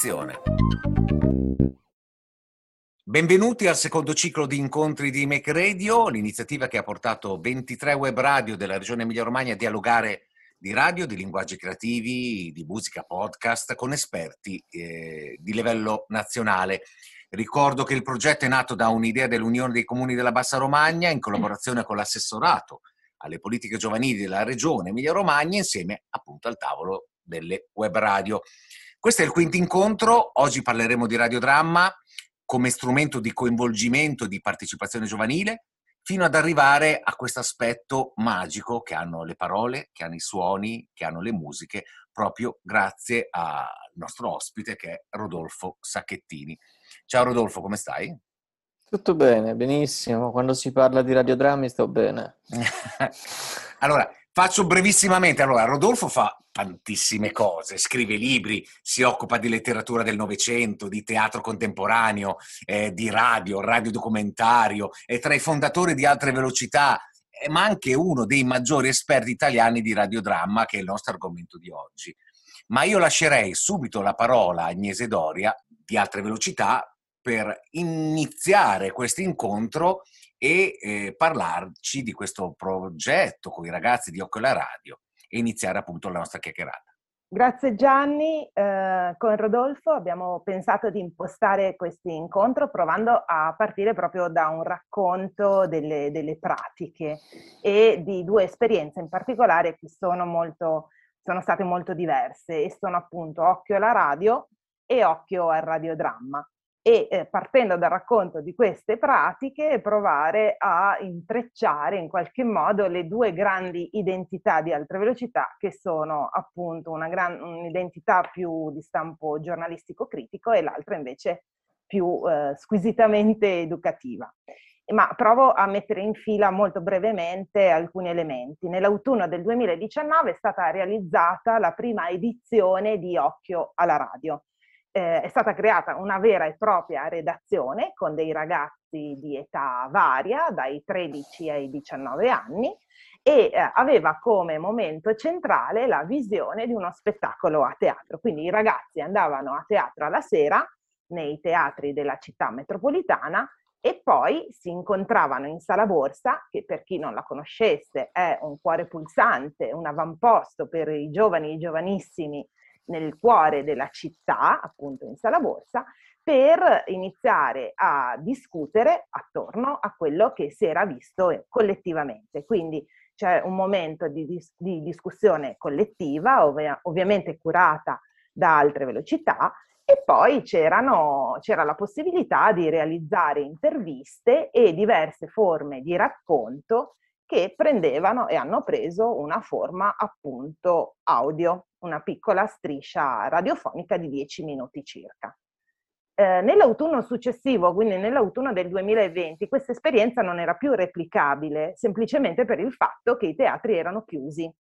Azione. Benvenuti al secondo ciclo di incontri di Make Radio, l'iniziativa che ha portato 23 web radio della regione Emilia-Romagna a dialogare di radio, di linguaggi creativi, di musica, podcast con esperti eh, di livello nazionale. Ricordo che il progetto è nato da un'idea dell'Unione dei Comuni della Bassa Romagna in collaborazione con l'assessorato alle politiche giovanili della regione Emilia-Romagna insieme appunto al tavolo delle web radio. Questo è il quinto incontro, oggi parleremo di radiodramma come strumento di coinvolgimento e di partecipazione giovanile, fino ad arrivare a questo aspetto magico che hanno le parole, che hanno i suoni, che hanno le musiche, proprio grazie al nostro ospite che è Rodolfo Sacchettini. Ciao Rodolfo, come stai? Tutto bene, benissimo. Quando si parla di radiodrammi sto bene. allora, faccio brevissimamente. Allora, Rodolfo fa tantissime cose, scrive libri, si occupa di letteratura del Novecento, di teatro contemporaneo, eh, di radio, radiodocumentario, è tra i fondatori di Altre Velocità, eh, ma anche uno dei maggiori esperti italiani di radiodramma, che è il nostro argomento di oggi. Ma io lascerei subito la parola a Agnese Doria di Altre Velocità per iniziare questo incontro e eh, parlarci di questo progetto con i ragazzi di Occhio alla Radio e iniziare appunto la nostra chiacchierata. Grazie Gianni, eh, con Rodolfo abbiamo pensato di impostare questo incontro provando a partire proprio da un racconto delle, delle pratiche e di due esperienze in particolare che sono, molto, sono state molto diverse e sono appunto Occhio alla radio e Occhio al radiodramma e eh, partendo dal racconto di queste pratiche provare a intrecciare in qualche modo le due grandi identità di altre velocità che sono appunto gran, un'identità più di stampo giornalistico critico e l'altra invece più eh, squisitamente educativa. Ma provo a mettere in fila molto brevemente alcuni elementi. Nell'autunno del 2019 è stata realizzata la prima edizione di Occhio alla radio eh, è stata creata una vera e propria redazione con dei ragazzi di età varia, dai 13 ai 19 anni, e eh, aveva come momento centrale la visione di uno spettacolo a teatro. Quindi i ragazzi andavano a teatro alla sera nei teatri della città metropolitana e poi si incontravano in Sala Borsa, che per chi non la conoscesse è un cuore pulsante, un avamposto per i giovani e i giovanissimi nel cuore della città, appunto in sala borsa, per iniziare a discutere attorno a quello che si era visto collettivamente. Quindi c'è un momento di, dis- di discussione collettiva, ov- ovviamente curata da altre velocità, e poi c'era la possibilità di realizzare interviste e diverse forme di racconto che prendevano e hanno preso una forma appunto audio, una piccola striscia radiofonica di 10 minuti circa. Eh, nell'autunno successivo, quindi nell'autunno del 2020, questa esperienza non era più replicabile, semplicemente per il fatto che i teatri erano chiusi.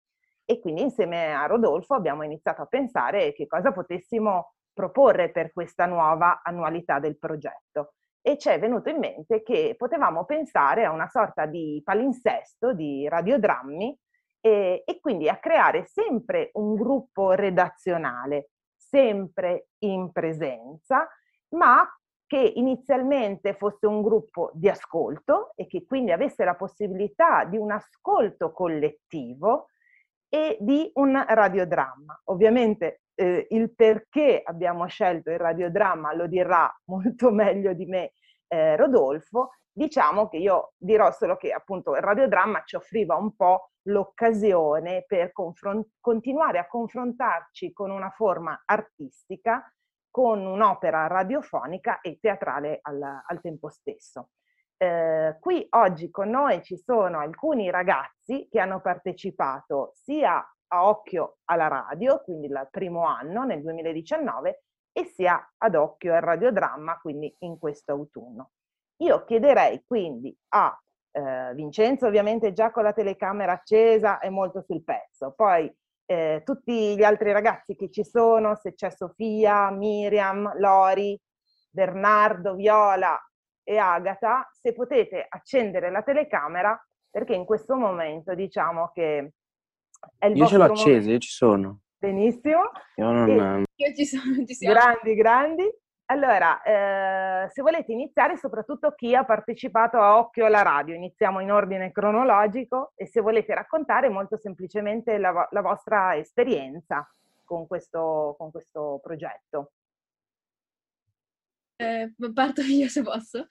E quindi insieme a Rodolfo abbiamo iniziato a pensare che cosa potessimo proporre per questa nuova annualità del progetto e ci è venuto in mente che potevamo pensare a una sorta di palinsesto, di radiodrammi e, e quindi a creare sempre un gruppo redazionale, sempre in presenza, ma che inizialmente fosse un gruppo di ascolto e che quindi avesse la possibilità di un ascolto collettivo e di un radiodramma. Ovviamente eh, il perché abbiamo scelto il radiodramma lo dirà molto meglio di me eh, Rodolfo, diciamo che io dirò solo che appunto il radiodramma ci offriva un po' l'occasione per confron- continuare a confrontarci con una forma artistica, con un'opera radiofonica e teatrale al, al tempo stesso. Eh, qui oggi con noi ci sono alcuni ragazzi che hanno partecipato sia a occhio alla radio, quindi il primo anno nel 2019, e sia ad occhio al radiodramma, quindi in questo autunno. Io chiederei quindi a eh, Vincenzo, ovviamente già con la telecamera accesa è molto sul pezzo, poi eh, tutti gli altri ragazzi che ci sono, se c'è Sofia, Miriam, Lori, Bernardo, Viola e Agata, se potete accendere la telecamera perché in questo momento diciamo che è il io ce l'ho accesa, io ci sono. Benissimo. Io non... Io ci sono, ci siamo. Grandi, grandi. Allora, eh, se volete iniziare, soprattutto chi ha partecipato a Occhio alla radio, iniziamo in ordine cronologico e se volete raccontare molto semplicemente la, la vostra esperienza con questo, con questo progetto. Eh, parto io se posso.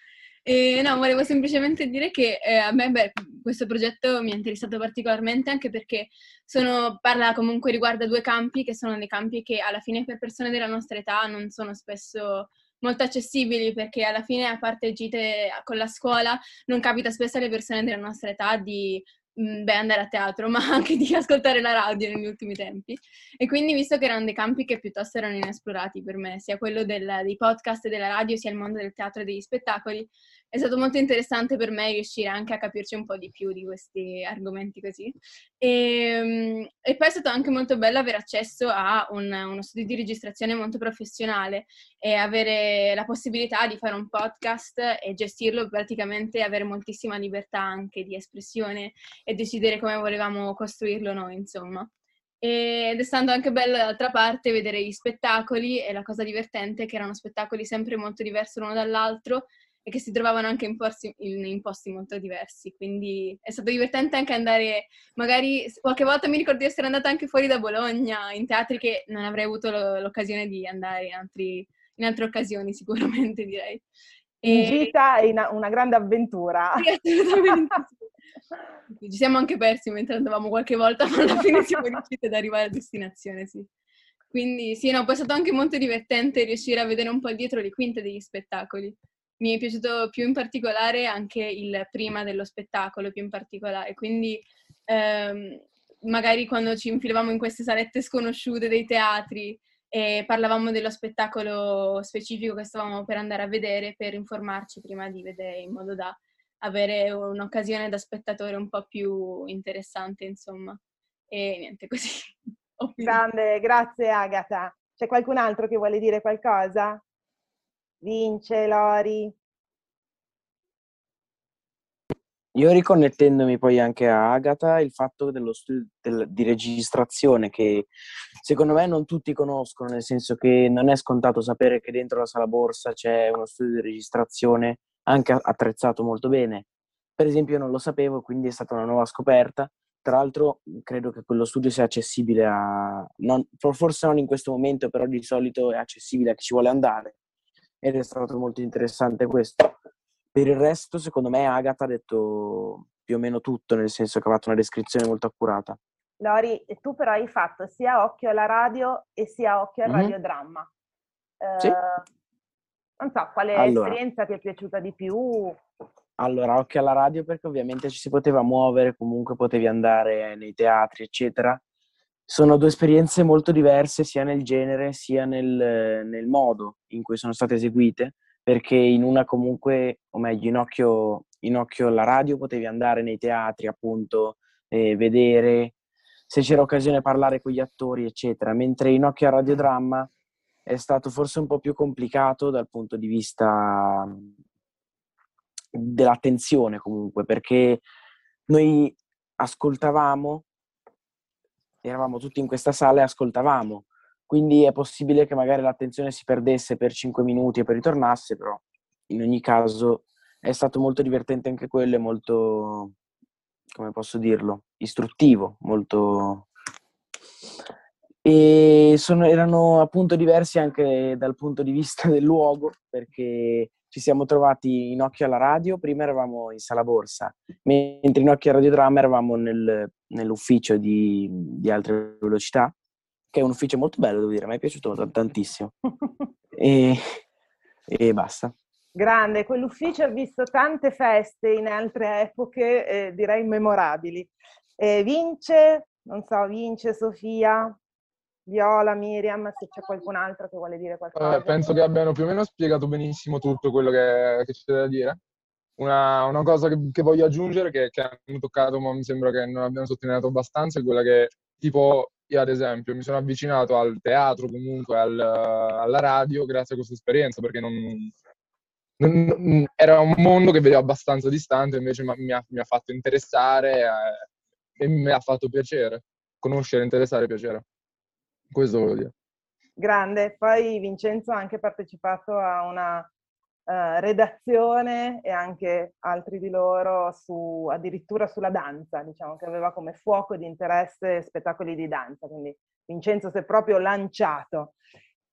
Eh, no, volevo semplicemente dire che eh, a me beh, questo progetto mi ha interessato particolarmente anche perché sono, parla comunque riguarda due campi che sono dei campi che alla fine per persone della nostra età non sono spesso molto accessibili perché alla fine a parte gite con la scuola non capita spesso alle persone della nostra età di beh, andare a teatro, ma anche di ascoltare la radio negli ultimi tempi. E quindi, visto che erano dei campi che piuttosto erano inesplorati per me, sia quello del, dei podcast e della radio, sia il mondo del teatro e degli spettacoli, è stato molto interessante per me riuscire anche a capirci un po' di più di questi argomenti così. E, ehm, e poi è stato anche molto bello avere accesso a un, uno studio di registrazione molto professionale e avere la possibilità di fare un podcast e gestirlo praticamente, avere moltissima libertà anche di espressione e decidere come volevamo costruirlo noi, insomma. Ed è stato anche bello dall'altra parte vedere gli spettacoli e la cosa divertente è che erano spettacoli sempre molto diversi l'uno dall'altro e che si trovavano anche in posti, in, in posti, molto diversi. Quindi è stato divertente anche andare, magari qualche volta mi ricordo di essere andata anche fuori da Bologna, in teatri che non avrei avuto lo, l'occasione di andare in, altri, in, altre occasioni, sicuramente direi. E... In gita è una, una grande avventura. Sì, assolutamente. Ci siamo anche persi mentre andavamo qualche volta, ma alla fine siamo riusciti ad arrivare a destinazione, sì. Quindi sì, no, poi è stato anche molto divertente riuscire a vedere un po' dietro le quinte degli spettacoli mi è piaciuto più in particolare anche il prima dello spettacolo, più in particolare. Quindi ehm, magari quando ci infilavamo in queste salette sconosciute dei teatri e parlavamo dello spettacolo specifico che stavamo per andare a vedere per informarci prima di vedere in modo da avere un'occasione da spettatore un po' più interessante, insomma. E niente, così. Grande, grazie Agata. C'è qualcun altro che vuole dire qualcosa? Vince, Lori. Io riconnettendomi poi anche a Agata, il fatto dello studio del, di registrazione che secondo me non tutti conoscono, nel senso che non è scontato sapere che dentro la sala borsa c'è uno studio di registrazione anche attrezzato molto bene. Per esempio io non lo sapevo, quindi è stata una nuova scoperta. Tra l'altro credo che quello studio sia accessibile a... Non, forse non in questo momento, però di solito è accessibile a chi ci vuole andare ed è stato molto interessante questo. Per il resto, secondo me, Agatha ha detto più o meno tutto, nel senso che ha fatto una descrizione molto accurata. Lori, tu però hai fatto sia occhio alla radio e sia occhio al mm-hmm. radiodramma. Eh, sì. Non so, quale allora, esperienza ti è piaciuta di più? Allora, occhio alla radio perché ovviamente ci si poteva muovere, comunque potevi andare nei teatri, eccetera sono due esperienze molto diverse sia nel genere sia nel, nel, modo in cui sono state eseguite, perché in una comunque, o meglio, in occhio, in occhio alla radio potevi andare nei teatri, appunto, eh, vedere se c'era occasione parlare con gli attori, eccetera, mentre in occhio al radiodramma è stato forse un po' più complicato dal punto di vista dell'attenzione comunque, perché noi ascoltavamo eravamo tutti in questa sala e ascoltavamo. Quindi è possibile che magari l'attenzione si perdesse per 5 minuti e poi ritornasse, però in ogni caso è stato molto divertente anche quello e molto, come posso dirlo, istruttivo, molto... E sono, erano appunto diversi anche dal punto di vista del luogo, perché ci siamo trovati in occhio alla radio, prima eravamo in sala borsa, mentre in occhio al radiodramma eravamo nel, nell'ufficio di, di altre velocità, che è un ufficio molto bello, devo dire, mi è piaciuto tantissimo. e, e basta. Grande, quell'ufficio ha visto tante feste in altre epoche, eh, direi memorabili. Eh, vince, non so, vince Sofia, Viola, Miriam, se c'è qualcun altro che vuole dire qualcosa. Eh, penso che abbiano più o meno spiegato benissimo tutto quello che, che c'è da dire. Una, una cosa che, che, voglio aggiungere, che, che, hanno toccato, ma mi sembra che non abbiamo sottolineato abbastanza, è quella che, tipo, io ad esempio mi sono avvicinato al teatro, comunque al, alla radio, grazie a questa esperienza, perché non, non, era un mondo che vedevo abbastanza distante, invece mi ha, mi ha fatto interessare eh, e mi ha fatto piacere, conoscere, interessare e piacere. Questo volevo dire. Grande. Poi Vincenzo ha anche partecipato a una uh, redazione e anche altri di loro su, addirittura sulla danza, diciamo che aveva come fuoco di interesse spettacoli di danza, quindi Vincenzo si è proprio lanciato.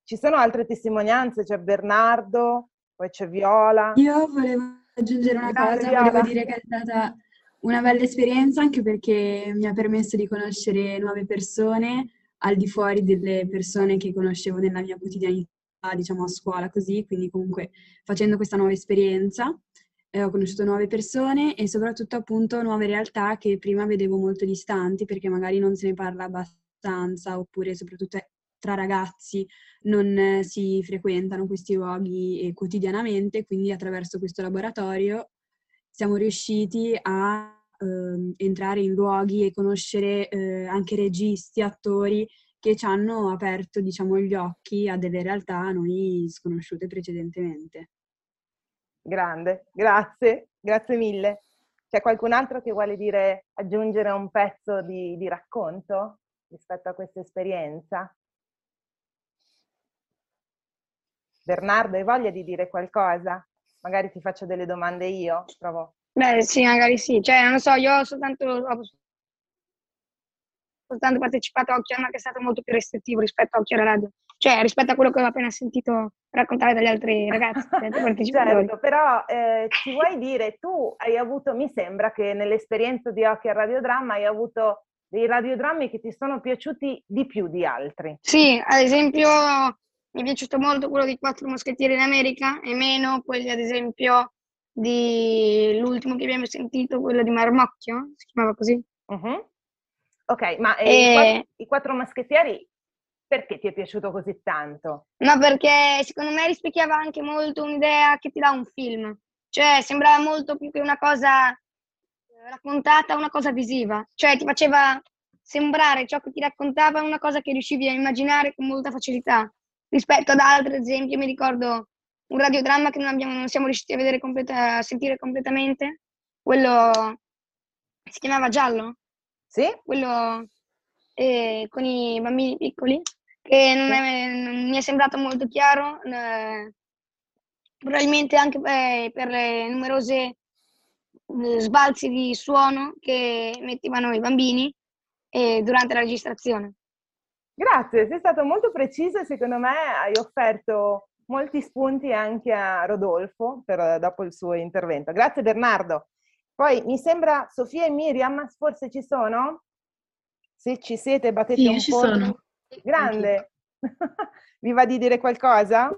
Ci sono altre testimonianze, c'è Bernardo, poi c'è Viola. Io volevo aggiungere una Grazie, cosa, Viola. volevo dire che è stata una bella esperienza anche perché mi ha permesso di conoscere nuove persone al di fuori delle persone che conoscevo nella mia quotidianità, diciamo a scuola così, quindi comunque facendo questa nuova esperienza eh, ho conosciuto nuove persone e soprattutto appunto nuove realtà che prima vedevo molto distanti perché magari non se ne parla abbastanza oppure soprattutto tra ragazzi non eh, si frequentano questi luoghi eh, quotidianamente, quindi attraverso questo laboratorio siamo riusciti a eh, entrare in luoghi e conoscere eh, anche registi, attori che ci hanno aperto diciamo, gli occhi a delle realtà a noi sconosciute precedentemente. Grande, grazie, grazie mille. C'è qualcun altro che vuole dire, aggiungere un pezzo di, di racconto rispetto a questa esperienza? Bernardo, hai voglia di dire qualcosa? Magari ti faccio delle domande io, provo. Beh, sì, magari sì. Cioè, non lo so, io ho soltanto, ho soltanto partecipato a Occhio, ma che è stato molto più restrittivo rispetto a Occhio alla radio. Cioè, rispetto a quello che ho appena sentito raccontare dagli altri ragazzi, certo, però eh, ci vuoi dire, tu hai avuto, mi sembra che nell'esperienza di Occhio al radiodramma hai avuto dei radiodrammi che ti sono piaciuti di più di altri. Sì, ad esempio mi è piaciuto molto quello di Quattro Moschettieri in America e meno quelli, ad esempio, di l'ultimo che abbiamo sentito, quello di Marmocchio, si chiamava così. Uh-huh. Ok, ma eh, e... i, quattro, i Quattro Moschettieri perché ti è piaciuto così tanto? No, perché secondo me rispecchiava anche molto un'idea che ti dà un film. Cioè, sembrava molto più che una cosa raccontata, una cosa visiva. Cioè, ti faceva sembrare ciò che ti raccontava una cosa che riuscivi a immaginare con molta facilità rispetto ad altri, ad esempio, mi ricordo un radiodramma che non, abbiamo, non siamo riusciti a, vedere completa, a sentire completamente, quello si chiamava Giallo? Sì. Quello eh, con i bambini piccoli, che non, è, non mi è sembrato molto chiaro, eh, probabilmente anche eh, per le numerose eh, sbalzi di suono che mettevano i bambini eh, durante la registrazione. Grazie, sei stato molto preciso e secondo me hai offerto molti spunti anche a Rodolfo per, dopo il suo intervento. Grazie Bernardo. Poi mi sembra Sofia e Miriam, forse ci sono? Se ci siete battete sì, un ci po'. Sono. Grande. Vi va di dire qualcosa?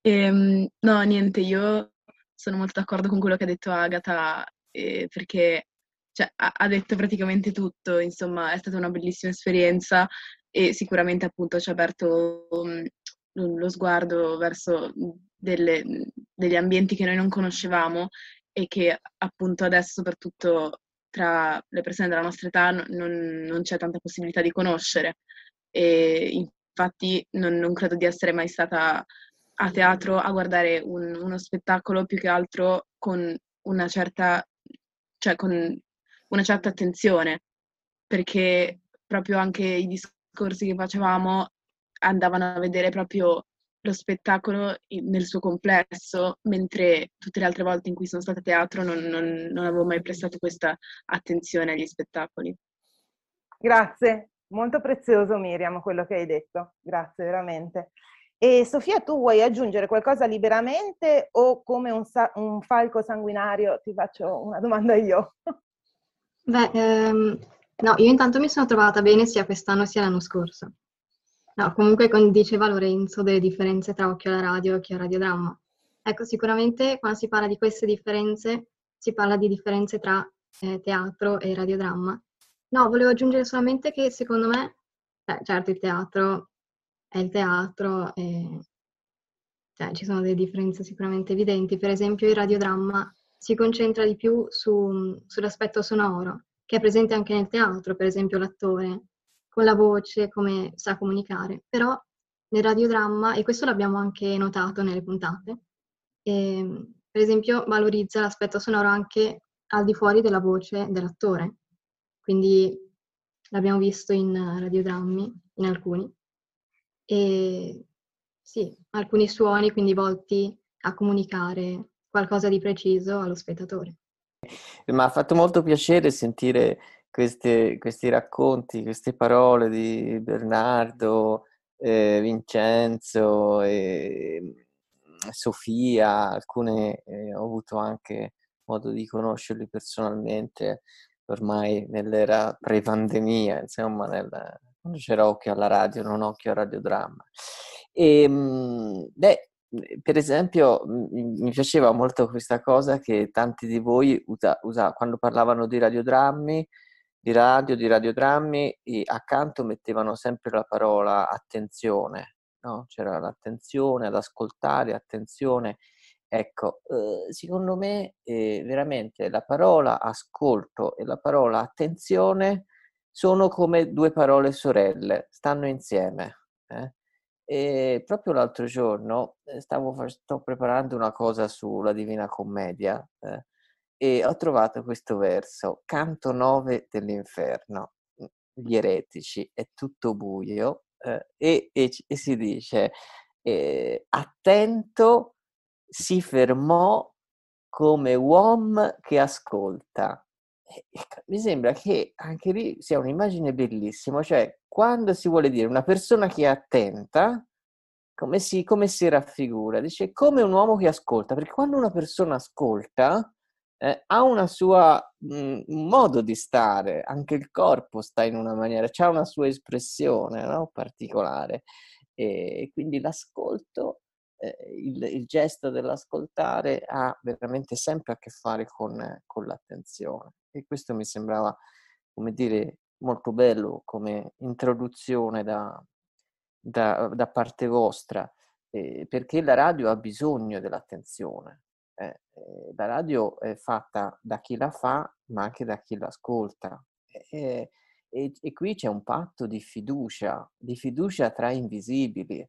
Ehm, no, niente, io sono molto d'accordo con quello che ha detto Agata eh, perché cioè, ha, detto praticamente tutto, insomma è stata una bellissima esperienza e sicuramente appunto ci ha aperto um, lo sguardo verso delle, degli ambienti che noi non conoscevamo e che appunto adesso soprattutto tra le persone della nostra età non, non c'è tanta possibilità di conoscere. E infatti non, non, credo di essere mai stata a teatro a guardare un, uno spettacolo più che altro con una certa, cioè con una certa attenzione perché proprio anche i discorsi corsi che facevamo andavano a vedere proprio lo spettacolo nel suo complesso, mentre tutte le altre volte in cui sono stata a teatro non, non, non avevo mai prestato questa attenzione agli spettacoli. Grazie, molto prezioso Miriam quello che hai detto, grazie veramente. E Sofia, tu vuoi aggiungere qualcosa liberamente o come un, sa- un falco sanguinario? Ti faccio una domanda io. Beh, ehm, No, io intanto mi sono trovata bene sia quest'anno sia l'anno scorso. No, comunque come diceva Lorenzo delle differenze tra occhio alla radio e occhio al radiodramma. Ecco, sicuramente quando si parla di queste differenze si parla di differenze tra eh, teatro e radiodramma. No, volevo aggiungere solamente che secondo me, beh, certo il teatro è il teatro e cioè, ci sono delle differenze sicuramente evidenti. Per esempio il radiodramma si concentra di più su, sull'aspetto sonoro, che è presente anche nel teatro, per esempio l'attore, con la voce, come sa comunicare. Però nel radiodramma, e questo l'abbiamo anche notato nelle puntate, eh, per esempio valorizza l'aspetto sonoro anche al di fuori della voce dell'attore. Quindi l'abbiamo visto in radiodrammi, in alcuni, e sì, alcuni suoni quindi volti a comunicare qualcosa di preciso allo spettatore. Mi ha fatto molto piacere sentire queste, questi racconti, queste parole di Bernardo, eh, Vincenzo e Sofia, alcune eh, ho avuto anche modo di conoscerli personalmente ormai nell'era pre-pandemia, insomma, nel, quando c'era occhio alla radio, non occhio al radiodramma. E, ehm, beh, per esempio, mi piaceva molto questa cosa che tanti di voi usa, usa, quando parlavano di radiodrammi, di radio, di radiodrammi, accanto mettevano sempre la parola attenzione, no? C'era l'attenzione ad ascoltare, attenzione. Ecco, eh, secondo me eh, veramente la parola ascolto e la parola attenzione sono come due parole sorelle, stanno insieme. Eh? E proprio l'altro giorno eh, stavo, sto preparando una cosa sulla Divina Commedia eh, e ho trovato questo verso, canto 9 dell'inferno, gli eretici, è tutto buio, eh, e, e, e, si dice, eh, attento, si fermò come uomo che ascolta. Mi sembra che anche lì sia un'immagine bellissima, cioè quando si vuole dire una persona che è attenta, come si, come si raffigura? Dice come un uomo che ascolta, perché quando una persona ascolta eh, ha una sua, mh, un modo di stare, anche il corpo sta in una maniera, ha una sua espressione no? particolare e quindi l'ascolto eh, il, il, gesto dell'ascoltare ha veramente sempre a che fare con, con l'attenzione e questo mi sembrava, come dire, molto bello come introduzione da, da, da parte vostra, eh, perché la radio ha bisogno dell'attenzione. Eh, eh, la radio è fatta da chi la fa, ma anche da chi l'ascolta. E, e, e qui c'è un patto di fiducia, di fiducia tra invisibili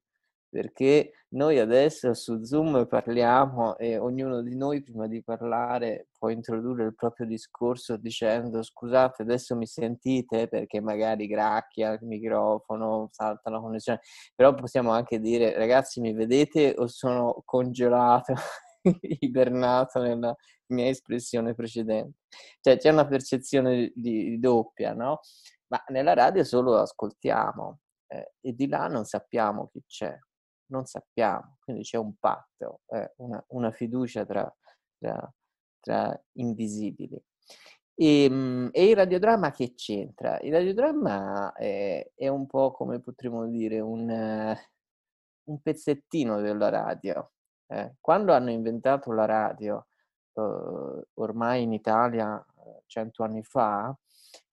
perché noi adesso su Zoom parliamo e ognuno di noi prima di parlare può introdurre il proprio discorso dicendo scusate adesso mi sentite? Perché magari gracchia il microfono, salta la connessione, però possiamo anche dire ragazzi mi vedete o sono congelato, ibernato nella mia espressione precedente. Cioè c'è una percezione di, di doppia, no? Ma nella radio solo ascoltiamo eh, e di là non sappiamo chi c'è non sappiamo, quindi c'è un patto, eh, una, una, fiducia tra, tra, tra invisibili. E, ehm, e, il radiodramma che c'entra? Il radiodramma è, è un po' come potremmo dire un, un pezzettino della radio. Eh. Quando hanno inventato la radio, eh, ormai in Italia, eh, cento anni fa,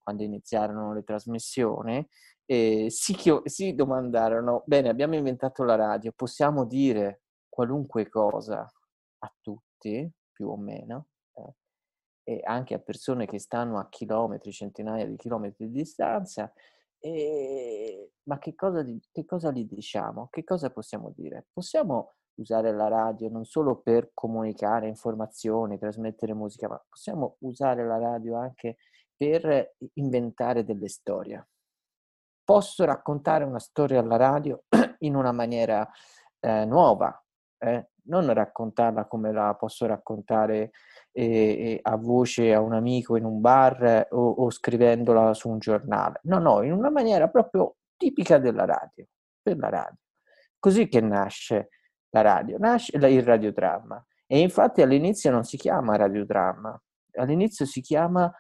quando iniziarono le trasmissioni, eh, si, si domandarono, bene, abbiamo inventato la radio, possiamo dire qualunque cosa a tutti, più o meno, eh, e anche a persone che stanno a chilometri, centinaia di chilometri di distanza, eh, ma che cosa, che cosa gli diciamo? Che cosa possiamo dire? Possiamo usare la radio non solo per comunicare informazioni, trasmettere musica, ma possiamo usare la radio anche per inventare delle storie posso raccontare una storia alla radio in una maniera eh, nuova, eh? non raccontarla come la posso raccontare eh, a voce a un amico in un bar o, o, scrivendola su un giornale. No, no, in una maniera proprio tipica della radio, per la radio. Così che nasce la radio, nasce il radiodramma. E infatti all'inizio non si chiama radiodramma, all'inizio si chiama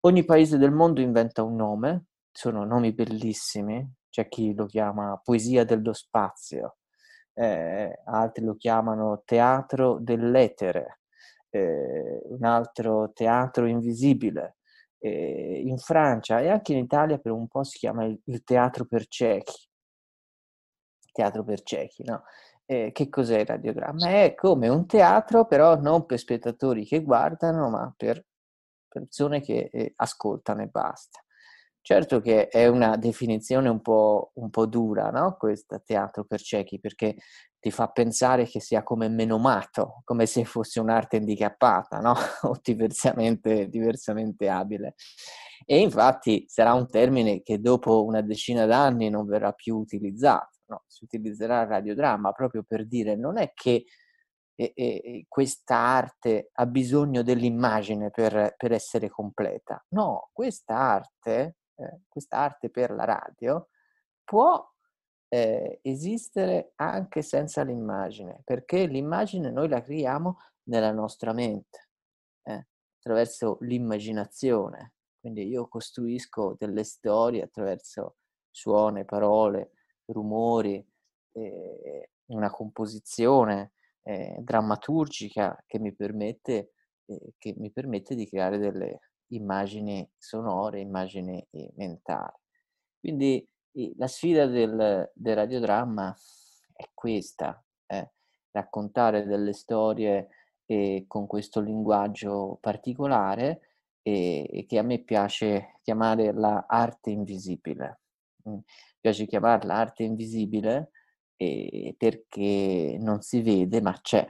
ogni paese del mondo inventa un nome sono nomi bellissimi, c'è chi lo chiama poesia dello spazio, eh, altri lo chiamano teatro dell'etere, eh, un altro teatro invisibile. Eh, in Francia e anche in Italia per un po' si chiama il, il teatro per ciechi. Teatro per ciechi, no? Eh, che cos'è il radiogramma? È come un teatro, però non per spettatori che guardano, ma per persone che eh, ascoltano e basta. Certo che è una definizione un po', un po dura, no? Questo teatro per ciechi, perché ti fa pensare che sia come menomato, come se fosse un'arte handicappata, no? o diversamente, diversamente abile. E infatti sarà un termine che dopo una decina d'anni non verrà più utilizzato, no? si utilizzerà il radiodramma proprio per dire non è che e, e, questa arte ha bisogno dell'immagine per, per essere completa. No, questa arte, eh, questa arte per la radio può eh, esistere anche senza l'immagine, perché l'immagine noi la creiamo nella nostra mente, eh, attraverso l'immaginazione. Quindi io costruisco delle storie attraverso suoni, parole, rumori, eh, una composizione eh, drammaturgica che mi, permette, eh, che mi permette di creare delle immagini sonore, immagini eh, mentali. Quindi la sfida del, del radiodramma è questa, eh, raccontare delle storie eh, con questo linguaggio particolare e, e, che a me piace chiamare la arte invisibile. Mi piace chiamarla arte invisibile perché non si vede ma c'è.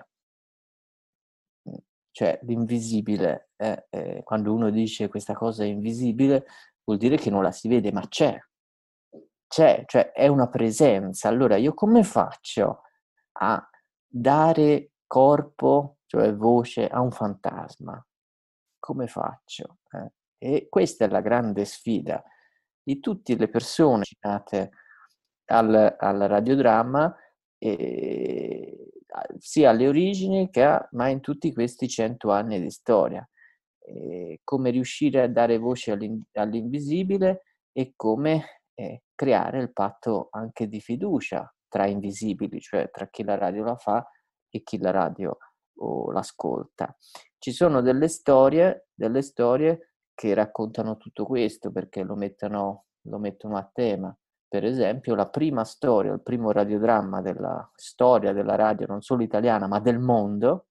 Mhmm, cioè l'invisibile, eh, eh, quando uno dice questa cosa è invisibile, vuol dire che non la si vede ma c'è. C'è, cioè è una presenza. Allora io come faccio a dare corpo, cioè voce, a un fantasma? Come faccio? Eh? E questa è la grande sfida di tutte le persone nate al, al radiodramma, eh, sia alle origini che a, ma in tutti questi cento anni di storia. Eh, come riuscire a dare voce all'in, all'invisibile e come eh, creare il patto anche di fiducia tra invisibili, cioè tra chi la radio la fa e chi la radio o l'ascolta. Ci sono delle storie, delle storie che raccontano tutto questo perché lo mettono, lo mettono a tema. Per esempio, la prima storia, il primo radiodramma della storia della radio, non solo italiana, ma del mondo,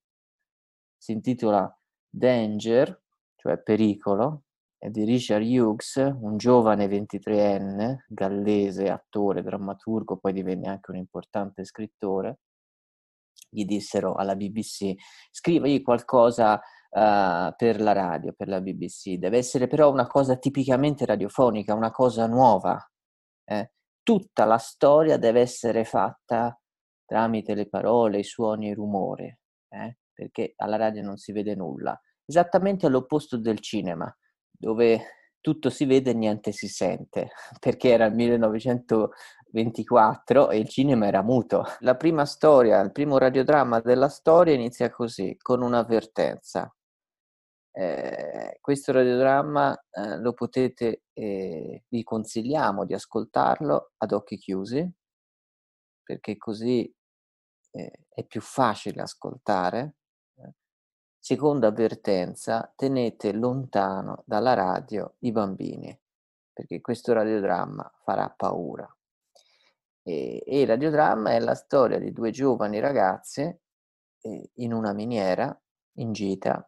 si intitola Danger, cioè pericolo, è di Richard Hughes, un giovane 23enne, gallese, attore, drammaturgo, poi divenne anche un importante scrittore. Gli dissero alla BBC, scrivagli qualcosa uh, per la radio, per la BBC. Deve essere però una cosa tipicamente radiofonica, una cosa nuova, eh, tutta la storia deve essere fatta tramite le parole, i suoni e i rumori, eh, perché alla radio non si vede nulla. Esattamente all'opposto del cinema, dove tutto si vede e niente si sente, perché era il 1924 e il cinema era muto. La prima storia, il primo radiodramma della storia inizia così, con un'avvertenza. Eh, questo radiodramma eh, lo potete, eh, vi consigliamo di ascoltarlo ad occhi chiusi, perché così eh, è più facile ascoltare. Seconda avvertenza, tenete lontano dalla radio i bambini, perché questo radiodramma farà paura. E, e il radiodramma è la storia di due giovani ragazze eh, in una miniera in gita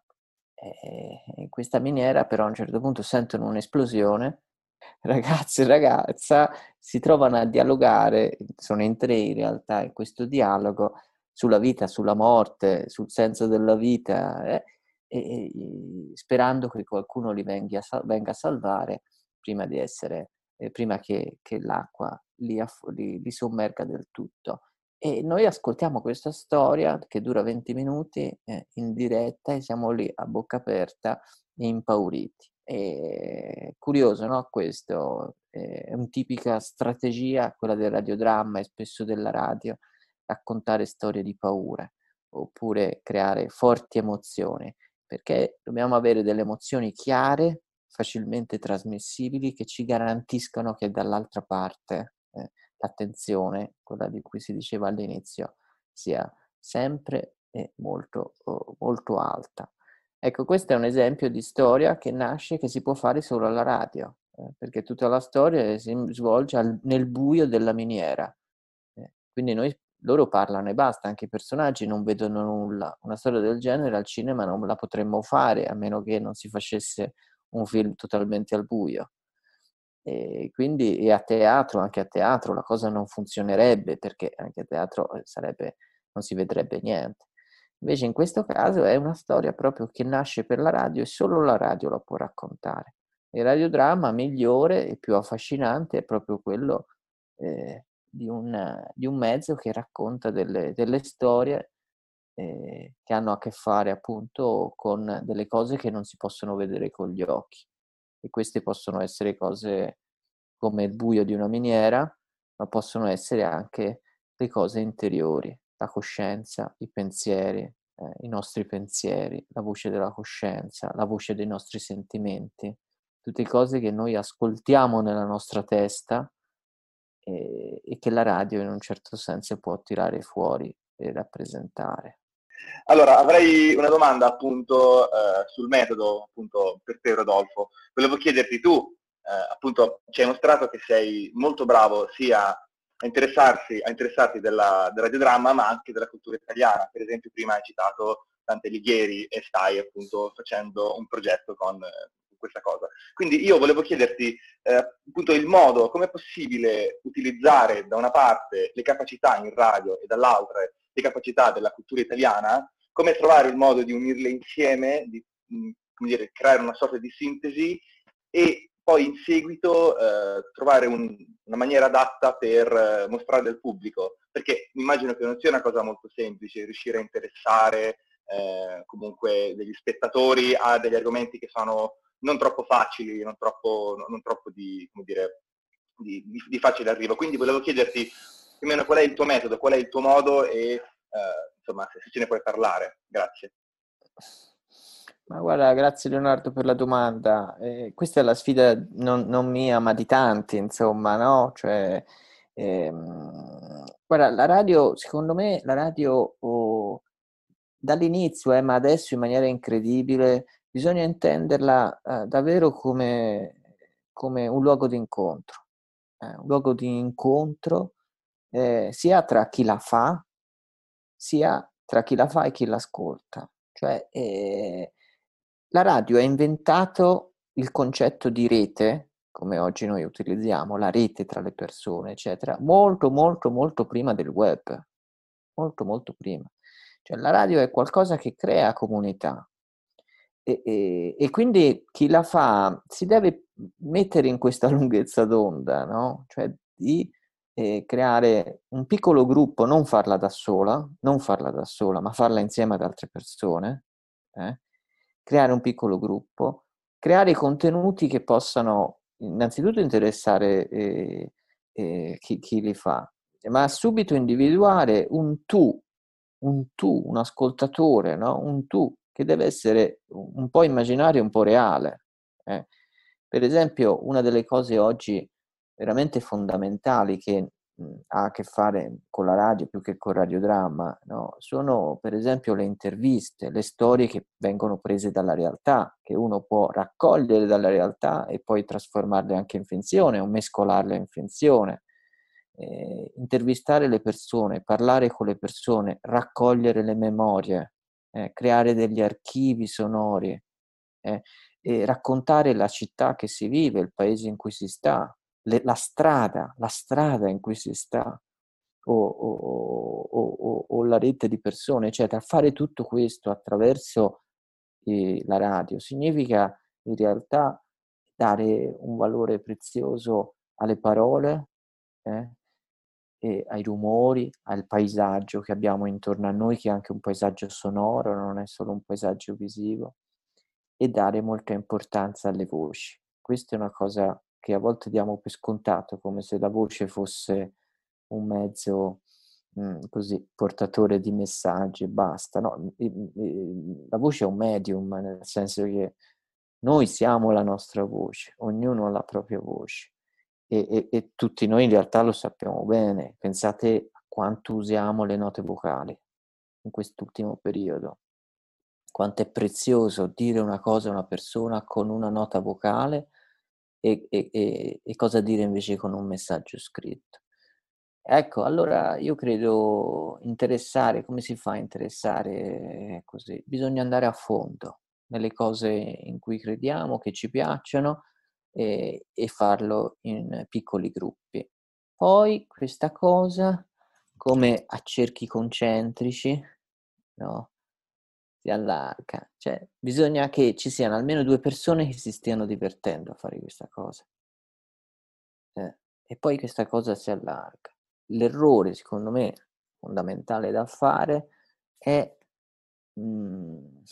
e in questa miniera però a un certo punto sentono un'esplosione, ragazzo e ragazza si trovano a dialogare, sono in tre in realtà in questo dialogo, sulla vita, sulla morte, sul senso della vita, eh, e, e, sperando che qualcuno li venga, venga a salvare prima essere, eh, prima che, che l'acqua li, li, li sommerga del tutto. E noi ascoltiamo questa storia che dura 20 minuti eh, in diretta e siamo lì a bocca aperta e impauriti. È curioso, no? Questo è una tipica strategia, quella del radiodramma e spesso della radio, raccontare storie di paura oppure creare forti emozioni, perché dobbiamo avere delle emozioni chiare, facilmente trasmissibili, che ci garantiscono che dall'altra parte eh, l'attenzione, quella di cui si diceva all'inizio, sia sempre e molto, molto alta. Ecco, questo è un esempio di storia che nasce, che si può fare solo alla radio, eh, perché tutta la storia si svolge al, nel buio della miniera. Eh, quindi noi, loro parlano e basta, anche i personaggi non vedono nulla. Una storia del genere al cinema non la potremmo fare, a meno che non si facesse un film totalmente al buio. E quindi e a teatro, anche a teatro, la cosa non funzionerebbe perché anche a teatro eh, sarebbe, non si vedrebbe niente. Invece in questo caso è una storia proprio che nasce per la radio e solo la radio la può raccontare. Il radiodramma migliore e più affascinante è proprio quello eh, di, un, di, un, mezzo che racconta delle, delle storie eh, che hanno a che fare appunto con delle cose che non si possono vedere con gli occhi. E queste possono essere cose come il buio di una miniera, ma possono essere anche le cose interiori, la coscienza, i pensieri, eh, i nostri pensieri, la voce della coscienza, la voce dei nostri sentimenti, tutte cose che noi ascoltiamo nella nostra testa e, e che la radio in un certo senso può tirare fuori e rappresentare. Allora, avrei una domanda appunto eh, sul metodo appunto per te Rodolfo. Volevo chiederti tu, eh, appunto ci hai mostrato che sei molto bravo sia a interessarsi, a interessarti della, del radiodramma ma anche della cultura italiana. Per esempio prima hai citato Dante Lighieri e stai appunto facendo un progetto con, eh, questa cosa. Quindi io volevo chiederti eh, appunto il modo, come è possibile utilizzare da una parte le capacità in radio e dall'altra le capacità della cultura italiana, come trovare il modo di unirle insieme, di mh, dire, creare una sorta di sintesi e poi in seguito eh, trovare un, una maniera adatta per eh, mostrare al pubblico, perché immagino che non sia una cosa molto semplice riuscire a interessare eh, comunque degli spettatori a degli argomenti che sono non troppo facili, non troppo, non troppo di, dire, di, di, di, facile arrivo. Quindi volevo chiederti più o meno qual è il tuo metodo, qual è il tuo modo e eh, insomma se, ce ne puoi parlare. Grazie. Ma guarda, grazie Leonardo per la domanda. Eh, questa è la sfida non, non, mia, ma di tanti, insomma, no? Cioè, ehm, guarda, la radio, secondo me, la radio oh, dall'inizio, eh, ma adesso in maniera incredibile, bisogna intenderla eh, davvero come, come, un luogo di incontro, eh, un luogo di incontro eh, sia tra chi la fa, sia tra chi la fa e chi l'ascolta. Cioè, eh, la radio ha inventato il concetto di rete, come oggi noi utilizziamo, la rete tra le persone, eccetera, molto, molto, molto prima del web. Molto, molto prima. Cioè, la radio è qualcosa che crea comunità, e, e, e, quindi chi la fa si deve mettere in questa lunghezza d'onda, no? Cioè di eh, creare un piccolo gruppo, non farla da sola, non farla da sola, ma farla insieme ad altre persone, eh? creare un piccolo gruppo, creare contenuti che possano innanzitutto interessare eh, eh, chi, chi li fa, ma subito individuare un tu, un tu, un ascoltatore, no? un tu che deve essere un po' immaginario un po' reale. Eh. Per esempio, una delle cose oggi veramente fondamentali che mh, ha a che fare con la radio più che col radiodramma, no? sono per esempio le interviste, le storie che vengono prese dalla realtà, che uno può raccogliere dalla realtà e poi trasformarle anche in finzione o mescolarle in finzione. Eh, intervistare le persone, parlare con le persone, raccogliere le memorie, eh, creare degli archivi sonori, eh, raccontare la città che si vive, il paese in cui si sta, le, la strada, la strada in cui si sta, o, o, o, o, la rete di persone, eccetera. Fare tutto questo attraverso eh, la radio significa in realtà dare un valore prezioso alle parole, eh, ai rumori, al paesaggio che abbiamo intorno a noi, che è anche un paesaggio sonoro, non è solo un paesaggio visivo, e dare molta importanza alle voci. Questa è una cosa che a volte diamo per scontato, come se la voce fosse un mezzo mm, così portatore di messaggi e basta. No, la voce è un medium, nel senso che noi siamo la nostra voce, ognuno ha la propria voce e, e, e tutti noi in realtà lo sappiamo bene. Pensate a quanto usiamo le note vocali in quest'ultimo periodo. Quanto è prezioso dire una cosa a una persona con una nota vocale e, e, e, cosa dire invece con un messaggio scritto. Ecco, allora io credo interessare, come si fa a interessare così? Bisogna andare a fondo nelle cose in cui crediamo, che ci piacciono e, e farlo in piccoli gruppi. Poi questa cosa, come a cerchi concentrici, no? Si allarga. Cioè, bisogna che ci siano almeno due persone che si stiano divertendo a fare questa cosa. Eh, e poi questa cosa si allarga. L'errore, secondo me, fondamentale da fare è mh, mhmm,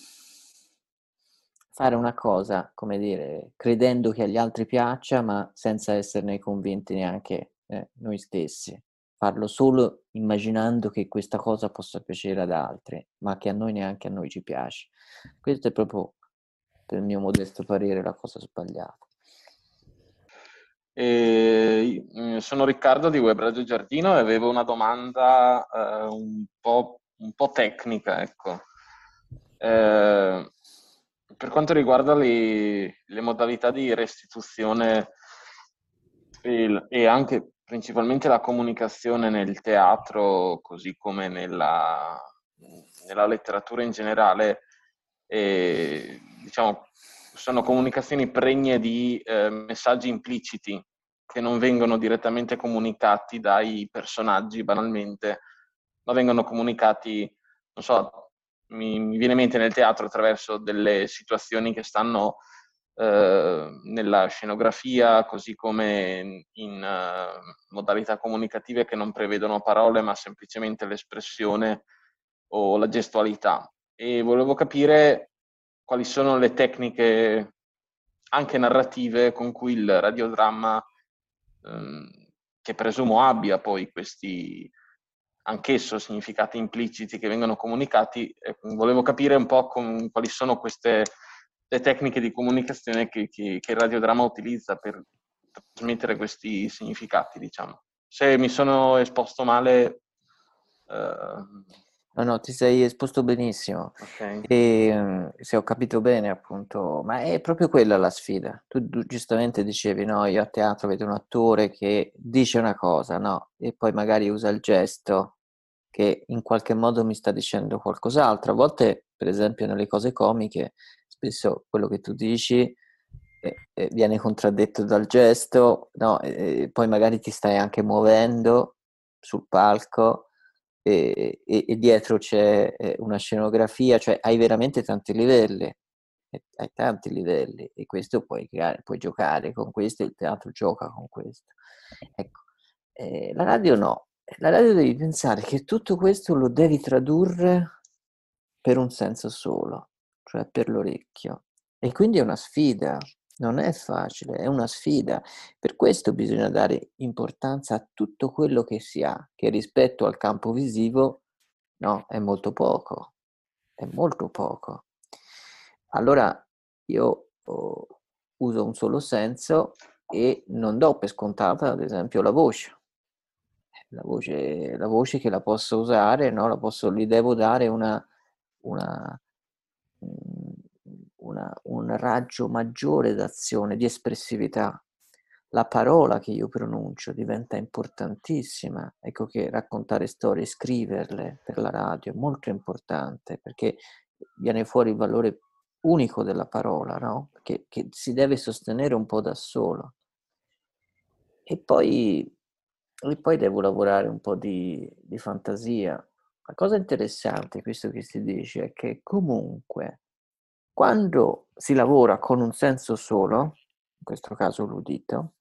fare una cosa, come dire, credendo che agli altri piaccia, ma senza esserne convinti neanche eh, noi stessi. Farlo solo immaginando che questa cosa possa piacere ad altri, ma che a noi neanche a noi ci piace. Questo è proprio, per il mio modesto parere, la cosa sbagliata. E, mm, sono Riccardo di Web Radio Giardino e avevo una domanda eh, un, po', un, po', tecnica. Ecco. Eh, per quanto riguarda le, le modalità di restituzione e, e, anche principalmente la comunicazione nel teatro, così come nella, nella letteratura in generale, e, diciamo, sono comunicazioni pregne di eh, messaggi impliciti che non vengono direttamente comunicati dai personaggi banalmente, ma vengono comunicati, non so, mi, mi viene in mente nel teatro attraverso delle situazioni che stanno eh, nella scenografia, così come in, uh, modalità comunicative che non prevedono parole, ma semplicemente l'espressione o la gestualità. E volevo capire quali sono le tecniche anche narrative con cui il radiodramma, ehm, che presumo abbia poi questi anch'esso significati impliciti che vengono comunicati, eh, volevo capire un po' con, quali sono queste le tecniche di comunicazione che, che, che il radiodramma utilizza per trasmettere questi significati, diciamo. Se mi sono esposto male... Eh, No, no, ti sei esposto benissimo. Okay. E mm, se ho capito bene, appunto, ma è proprio quella la sfida. Tu, tu, giustamente dicevi, no, io a teatro vedo un attore che dice una cosa, no, e poi magari usa il gesto che in qualche modo mi sta dicendo qualcos'altro. A volte, per esempio, nelle cose comiche, spesso quello che tu dici eh, eh, viene contraddetto dal gesto, no, e poi magari ti stai anche muovendo sul palco e, e, e dietro c'è eh, una scenografia, cioè hai veramente tanti livelli, hai tanti livelli e questo puoi creare, puoi giocare con questo, il teatro gioca con questo. Ecco, eh, la radio no, la radio devi pensare che tutto questo lo devi tradurre per un senso solo, cioè per l'orecchio. E quindi è una sfida, non è facile, è una sfida. Per questo bisogna dare importanza a tutto quello che si ha, che rispetto al campo visivo no, è molto poco, è molto poco. Allora io oh, uso un solo senso e non do per scontata, ad esempio, la voce. La voce, la voce che la posso usare, no? la posso, gli devo dare una, una, una, un raggio maggiore d'azione, di espressività. La parola che io pronuncio diventa importantissima. Ecco che raccontare storie, scriverle per la radio è molto importante perché viene fuori il valore unico della parola, no? che, che si deve sostenere un po' da solo. E poi, e poi devo lavorare un po' di, di fantasia. La cosa interessante, questo che si dice, è che comunque quando si lavora con un senso solo, in questo caso l'udito,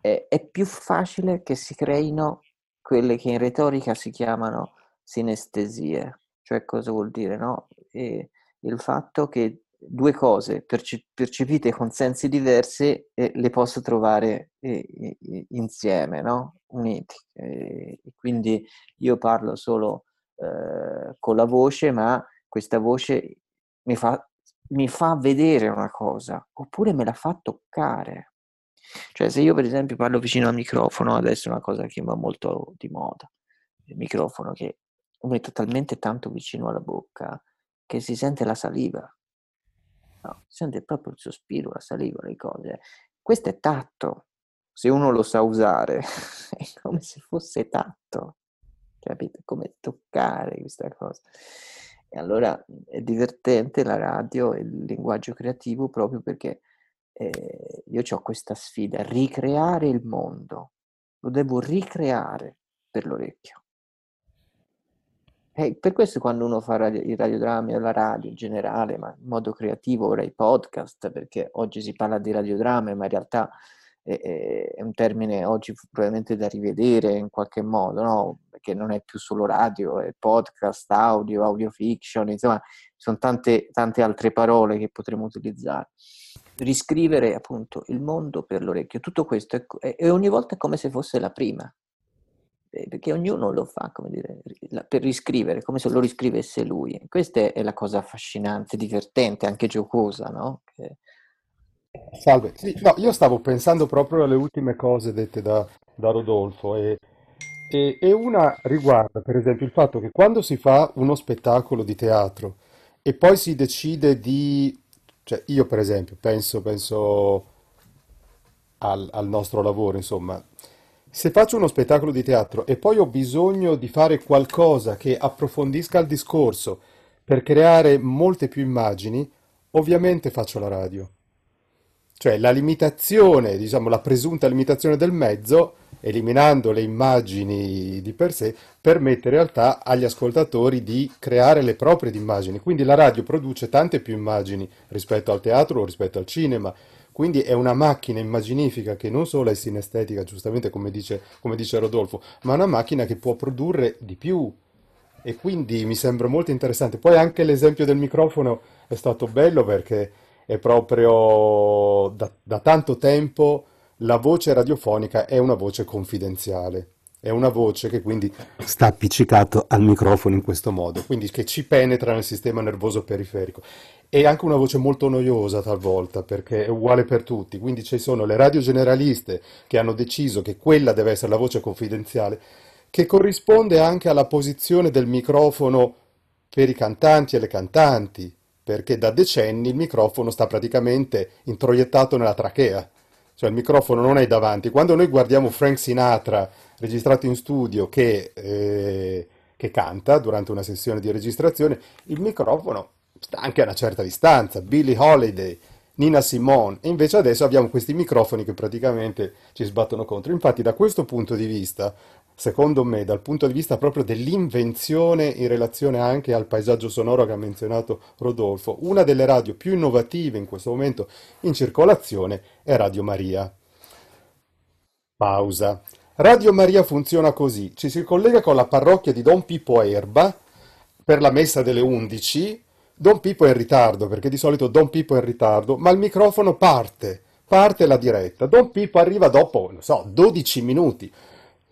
è, è più facile che si creino quelle che in retorica si chiamano sinestesie. Cioè cosa vuol dire? No? Il fatto che due cose perce- percepite con sensi diversi eh, le posso trovare eh, insieme, no? uniti. E quindi io parlo solo eh, con la voce, ma questa voce mi fa, mi fa vedere una cosa, oppure me la fa toccare. Cioè, se io per esempio parlo vicino al microfono, adesso è una cosa che va molto di moda, il microfono che lo metto talmente tanto vicino alla bocca che si sente la saliva. No, sente proprio il sospiro, la saliva, le cose. Questo è tatto. Se uno lo sa usare, è come se fosse tatto. Capite? Come toccare questa cosa. E allora è divertente la radio e il linguaggio creativo proprio perché eh, io ho questa sfida, ricreare il mondo, lo devo ricreare per l'orecchio. E per questo quando uno fa radio, i radiodrammi o la radio in generale, ma in modo creativo, ora i podcast, perché oggi si parla di radiodrammi, ma in realtà è, è un termine oggi probabilmente da rivedere in qualche modo, no? perché non è più solo radio, è podcast, audio, audio fiction, insomma, ci sono tante, tante altre parole che potremmo utilizzare riscrivere appunto il mondo per l'orecchio. Tutto questo è, e ogni volta è come se fosse la prima, eh, perché ognuno lo fa, come dire, per riscrivere, come se lo riscrivesse lui. Questa è la cosa affascinante, divertente, anche giocosa, no? Che... Salve, sì, no, io stavo pensando proprio alle ultime cose dette da, da Rodolfo e, e, e una riguarda per esempio il fatto che quando si fa uno spettacolo di teatro e poi si decide di cioè, io per esempio penso, penso al, al nostro lavoro, insomma, se faccio uno spettacolo di teatro e poi ho bisogno di fare qualcosa che approfondisca il discorso per creare molte più immagini, ovviamente faccio la radio. Cioè la limitazione, diciamo la presunta limitazione del mezzo, eliminando le immagini di per sé, permette in realtà agli ascoltatori di creare le proprie immagini. Quindi la radio produce tante più immagini rispetto al teatro o rispetto al cinema. Quindi è una macchina immaginifica che non solo è sinestetica, giustamente come dice, come dice Rodolfo, ma una macchina che può produrre di più. E quindi mi sembra molto interessante. Poi anche l'esempio del microfono è stato bello perché è proprio da, da tanto tempo la voce radiofonica è una voce confidenziale. È una voce che quindi sta appiccicato al microfono in questo modo, quindi che ci penetra nel sistema nervoso periferico. È anche una voce molto noiosa talvolta perché è uguale per tutti, quindi ci sono le radio generaliste che hanno deciso che quella deve essere la voce confidenziale, che corrisponde anche alla posizione del microfono per i cantanti e le cantanti, perché da decenni il microfono sta praticamente introiettato nella trachea, cioè il microfono non è davanti. Quando noi guardiamo Frank Sinatra registrato in studio che, eh, che canta durante una sessione di registrazione, il microfono sta anche a una certa distanza. Billie Holiday, Nina Simone, e invece adesso abbiamo questi microfoni che praticamente ci sbattono contro. Infatti da questo punto di vista secondo me, dal punto di vista proprio dell'invenzione in relazione anche al paesaggio sonoro che ha menzionato Rodolfo, una delle radio più innovative in questo momento in circolazione è Radio Maria. Pausa. Radio Maria funziona così, ci si collega con la parrocchia di Don Pippo Erba per la messa delle 11, Don Pippo è in ritardo perché di solito Don Pippo è in ritardo, ma il microfono parte, parte la diretta, Don Pippo arriva dopo, non so, 12 minuti,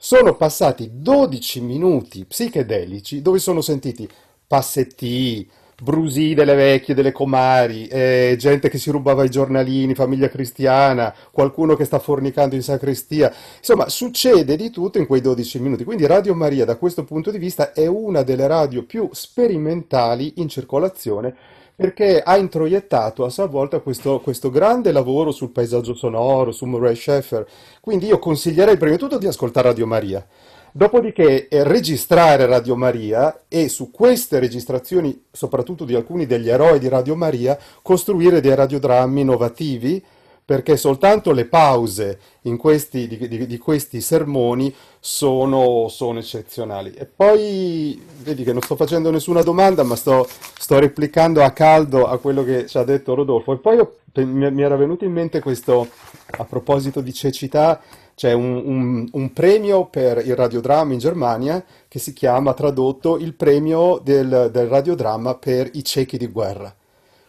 sono passati 12 minuti psichedelici dove sono sentiti passetti, brusì delle vecchie, delle comari, eh, gente che si rubava i giornalini, famiglia cristiana, qualcuno che sta fornicando in sacrestia. Insomma, succede di tutto in quei 12 minuti. Quindi Radio Maria da questo punto di vista è una delle radio più sperimentali in circolazione perché ha introiettato a sua volta questo, questo, grande lavoro sul paesaggio sonoro, su Murray Schaeffer. Quindi io consiglierei prima di tutto di ascoltare Radio Maria, dopodiché eh, registrare Radio Maria e su queste registrazioni, soprattutto di alcuni degli eroi di Radio Maria, costruire dei radiodrammi innovativi perché soltanto le pause questi, di, di, di, questi sermoni sono, sono, eccezionali. E poi, vedi che non sto facendo nessuna domanda, ma sto, sto replicando a caldo a quello che ci ha detto Rodolfo. E poi ho, mi, era venuto in mente questo, a proposito di cecità, c'è un, un, un, premio per il radiodramma in Germania che si chiama, tradotto, il premio del, del radiodramma per i ciechi di guerra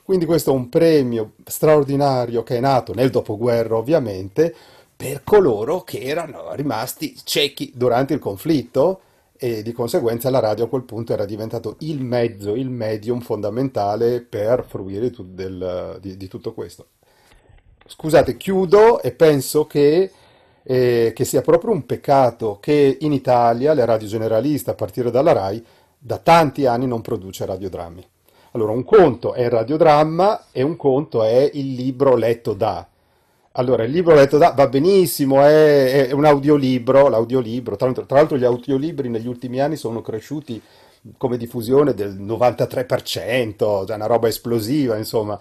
quindi questo è un premio straordinario che è nato nel dopoguerra ovviamente per coloro che erano rimasti ciechi durante il conflitto e di conseguenza la radio a quel punto era diventato il mezzo, il medium fondamentale per fruire tu, del, di, di, tutto questo. Scusate, chiudo e penso che, eh, che sia proprio un peccato che in Italia le radio generaliste, a partire dalla RAI, da tanti anni non produce radiodrammi. Allora, un conto è il radiodramma e un conto è il libro letto da. Allora, il libro letto da va benissimo, è, è un audiolibro, l'audiolibro, tra, tra l'altro gli audiolibri negli ultimi anni sono cresciuti come diffusione del 93%, cioè una roba esplosiva, insomma.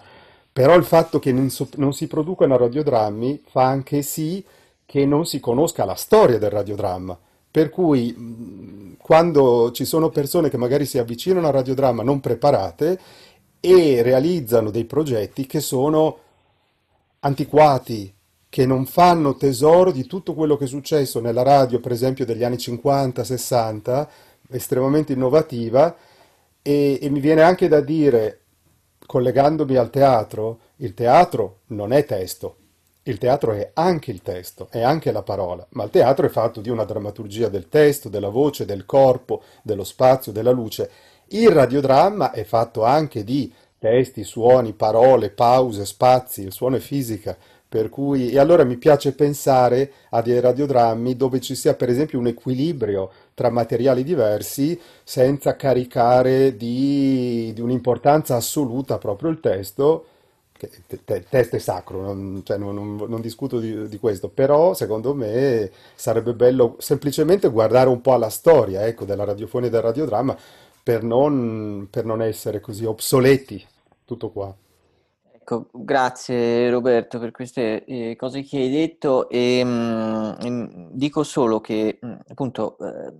Però il fatto che non, so- non si producano radiodrammi fa anche sì che non si conosca la storia del radiodramma. Per cui quando ci sono persone che magari si avvicinano al radiodramma non preparate e realizzano dei progetti che sono antiquati, che non fanno tesoro di tutto quello che è successo nella radio, per esempio, degli anni 50-60, estremamente innovativa, e, e mi viene anche da dire, collegandomi al teatro, il teatro non è testo, il teatro è anche il testo, è anche la parola, ma il teatro è fatto di una drammaturgia del testo, della voce, del corpo, dello spazio, della luce. Il radiodramma è fatto anche di testi, suoni, parole, pause, spazi, il suono è fisica, per cui, e allora mi piace pensare a dei radiodrammi dove ci sia per esempio un equilibrio tra materiali diversi senza caricare di, di un'importanza assoluta proprio il testo, che te- te- il testo è sacro, non, cioè, non- non- non discuto di, di questo, però secondo me sarebbe bello semplicemente guardare un po' alla storia, ecco, della radiofonia e del radiodramma per non, per non essere così obsoleti. Tutto qua. Ecco, grazie Roberto per queste eh, cose che hai detto e mm, mm, dico solo che mm, appunto eh,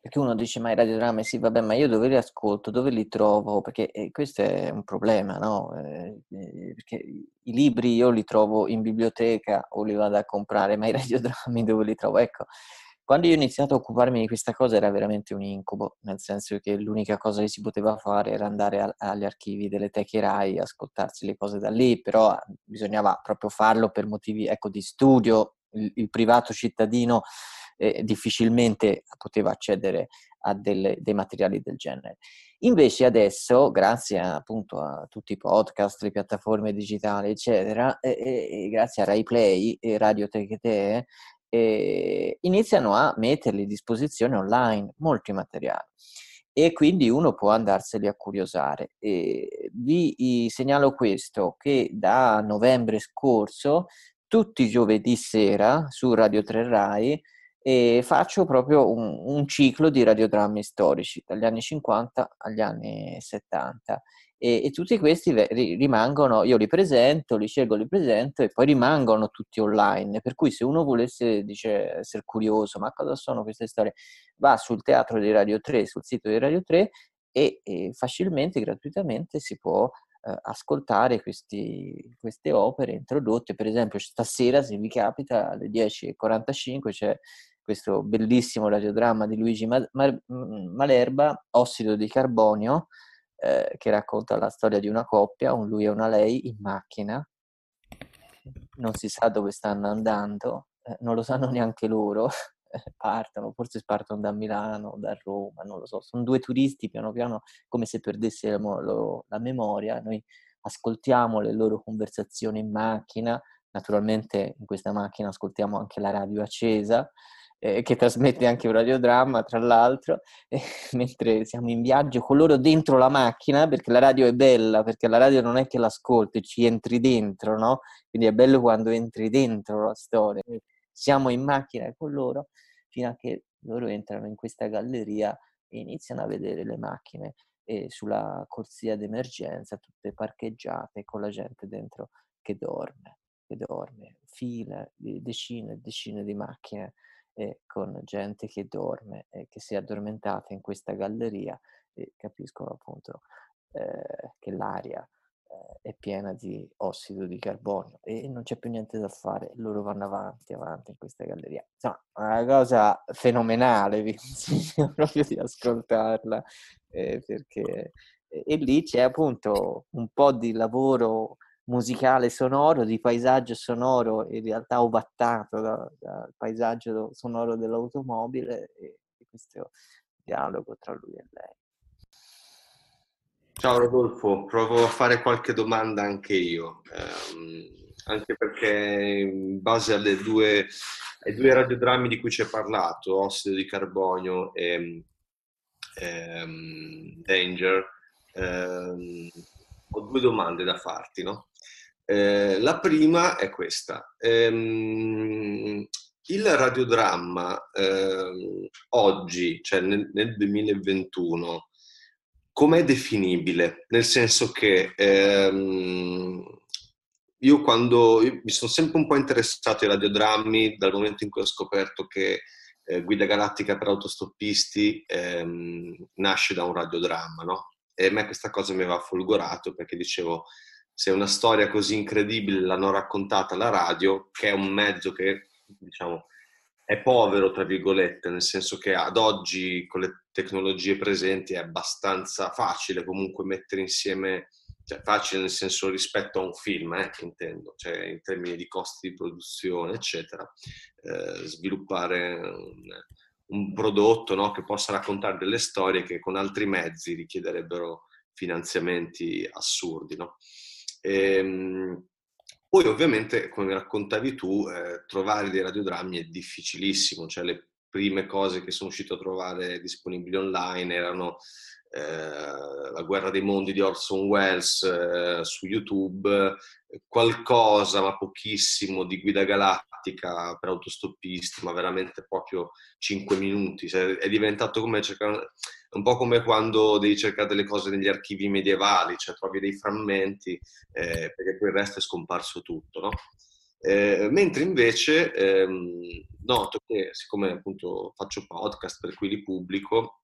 perché uno dice ma i radiodrammi sì vabbè ma io dove li ascolto, dove li trovo? Perché eh, questo è un problema, no? Eh, eh, perché i libri io li trovo in biblioteca o li vado a comprare, ma i radiodrammi dove li trovo? Ecco, quando io ho iniziato a occuparmi di questa cosa era veramente un incubo, nel senso che l'unica cosa che si poteva fare era andare a- agli archivi delle teche RAI, ascoltarsi le cose da lì, però ah, bisognava proprio farlo per motivi ecco, di studio. Il, il privato cittadino eh, difficilmente poteva accedere a delle- dei materiali del genere. Invece adesso, grazie appunto a tutti i podcast, le piattaforme digitali, eccetera, e, e- e grazie a RaiPlay e Radio Tecate, eh, iniziano a metterli a disposizione online molti materiali e quindi uno può andarseli a curiosare. E vi segnalo questo che da novembre scorso, tutti i giovedì sera su Radio 3 Rai, e faccio proprio un, un ciclo di radiodrammi storici dagli anni 50 agli anni 70 e, e tutti questi rimangono, io li presento, li scelgo, li presento e poi rimangono tutti online, per cui se uno volesse dice, essere curioso, ma cosa sono queste storie, va sul teatro di Radio 3, sul sito di Radio 3 e, e facilmente, gratuitamente si può ascoltare questi- queste opere introdotte, per esempio stasera se vi capita alle 10.45 c'è questo bellissimo radiodramma di Luigi Ma- Malerba, Ossido di carbonio, eh, che racconta la storia di una coppia, un lui e una lei in macchina, non si sa dove stanno andando, eh, non lo sanno neanche loro, partono, forse partono da Milano, da Roma, non lo so, sono due turisti piano piano come se perdessero lo- la memoria, noi ascoltiamo le loro conversazioni in macchina, naturalmente in questa macchina ascoltiamo anche la radio accesa, eh, che trasmette anche un radiodramma, tra l'altro, eh, mentre siamo in viaggio con loro dentro la macchina, perché la radio è bella, perché la radio non è che l'ascolti, ci entri dentro, no? Quindi è bello quando entri dentro la storia. Siamo in macchina con loro fino a che loro entrano in questa galleria e iniziano a vedere le macchine eh, sulla corsia d'emergenza, tutte parcheggiate con la gente dentro che dorme, che dorme, fila decine e decine di macchine e con gente che dorme e che si è addormentata in questa galleria e capiscono appunto eh, che l'aria eh, è piena di ossido di carbonio e non c'è più niente da fare, loro vanno avanti, avanti in questa galleria. Insomma, una cosa fenomenale, vi consiglio proprio di ascoltarla eh, perché e, lì c'è appunto un po' di lavoro musicale sonoro, di paesaggio sonoro in realtà ovattato da- dal paesaggio sonoro dell'automobile e questo dialogo tra lui e lei. Ciao Rodolfo, provo a fare qualche domanda anche io, ehm, anche perché in base alle due, ai due radiodrammi di cui ci hai parlato, Ossido di Carbonio e ehm, Danger, ehm, ho due domande da farti, no? Eh, la prima è questa. Ehm, il radiodramma ehm, oggi, cioè nel, nel 2021, com'è definibile? Nel senso che ehm, io quando io mi sono sempre un po' interessato ai radiodrammi dal momento in cui ho scoperto che eh, Guida Galattica per autostoppisti ehm, nasce da un radiodramma, no? E a me questa cosa mi aveva folgorato perché dicevo, se una storia così incredibile l'hanno raccontata alla radio, che è un mezzo che, diciamo, è povero, tra virgolette, nel senso che ad oggi con le tecnologie presenti è abbastanza facile comunque mettere insieme, cioè facile nel senso rispetto a un film, eh, intendo, cioè in termini di costi di produzione, eccetera, eh, sviluppare un, un prodotto no, che possa raccontare delle storie che con altri mezzi richiederebbero finanziamenti assurdi. No? E, ehm, poi ovviamente, come raccontavi tu, eh, trovare dei radiodrammi è difficilissimo, cioè le prime cose che sono uscito a trovare disponibili online erano eh, La guerra dei mondi di Orson Welles eh, su YouTube, qualcosa ma pochissimo di Guida Galattica per autostoppisti, ma veramente proprio 5 minuti. Cioè, è diventato come cercare, un po' come quando devi cercare delle cose negli archivi medievali, cioè trovi dei frammenti eh, perché poi il resto è scomparso tutto, no? Eh, mentre invece ehm, noto che siccome appunto faccio podcast per cui li pubblico,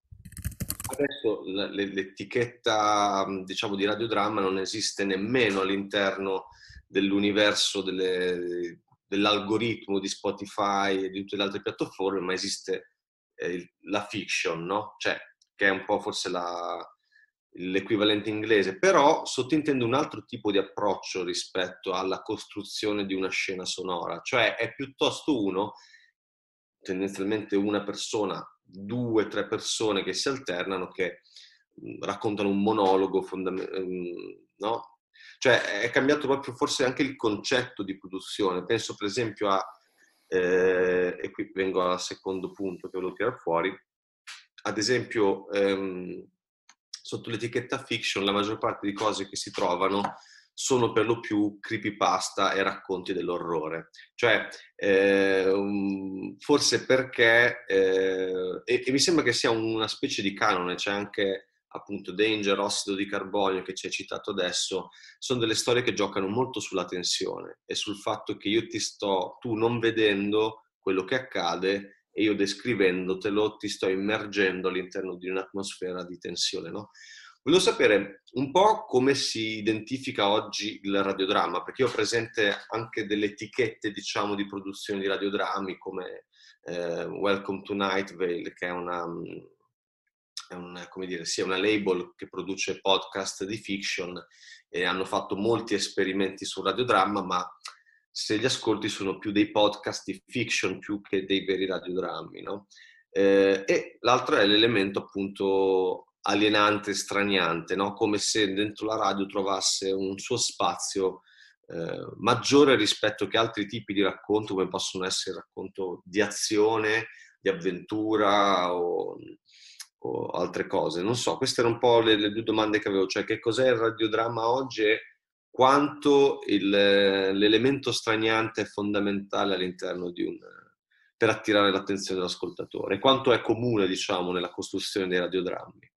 adesso l'etichetta diciamo di radiodramma non esiste nemmeno all'interno dell'universo delle, dell'algoritmo di Spotify e di tutte le altre piattaforme, ma esiste eh, la fiction, no? Cioè, che è un po' forse la, l'equivalente inglese, però sottintende un altro tipo di approccio rispetto alla costruzione di una scena sonora, cioè è piuttosto uno, tendenzialmente una persona, due, tre persone che si alternano, che raccontano un monologo fondamentale, no? Cioè è cambiato proprio forse anche il concetto di produzione. Penso per esempio a, eh, e qui vengo al secondo punto che volevo tirare fuori, ad esempio ehm, sotto l'etichetta fiction la maggior parte di cose che si trovano sono per lo più creepypasta e racconti dell'orrore. Cioè, eh, um, forse perché, eh, e, e, mi sembra che sia una specie di canone, c'è anche appunto Danger, Ossido di Carbonio che ci hai citato adesso, sono delle storie che giocano molto sulla tensione e sul fatto che io ti sto, tu non vedendo quello che accade e io descrivendotelo ti sto immergendo all'interno di un'atmosfera di tensione, no? Volevo sapere un po' come si identifica oggi il radiodramma, perché io ho presente anche delle etichette, diciamo, di produzione di radiodrammi come eh, Welcome to Night Vale, che è una, è una, dire, sia una label che produce podcast di fiction e hanno fatto molti esperimenti sul radiodramma, ma se gli ascolti sono più dei podcast di fiction più che dei veri radiodrammi, no? Eh, e l'altro è l'elemento appunto alienante, straniante, no? come se dentro la radio trovasse un suo spazio eh, maggiore rispetto che altri tipi di racconto, come possono essere il racconto di azione, di avventura o, o altre cose. Non so, queste erano un po' le, le, due domande che avevo, cioè che cos'è il radiodramma oggi quanto il, l'elemento straniante è fondamentale all'interno di un per attirare l'attenzione dell'ascoltatore, quanto è comune, diciamo, nella costruzione dei radiodrammi.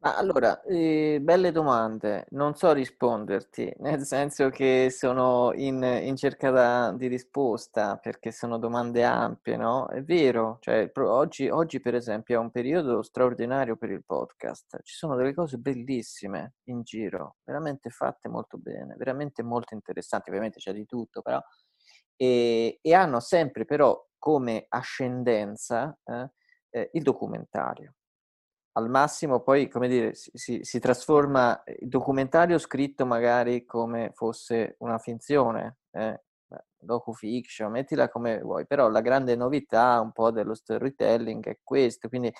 Allora, eh, belle domande, non so risponderti, nel senso che sono in, in cerca da- di risposta, perché sono domande ampie, no? È vero, cioè, pro- oggi, oggi per esempio è un periodo straordinario per il podcast, ci sono delle cose bellissime in giro, veramente fatte molto bene, veramente molto interessanti, ovviamente c'è di tutto, però, e, e hanno sempre però come ascendenza eh, eh, il documentario al massimo poi, come dire, si, si, si, trasforma il documentario scritto magari come fosse una finzione, eh? docu-fiction, mettila come vuoi, però la grande novità un po' dello storytelling è questo, quindi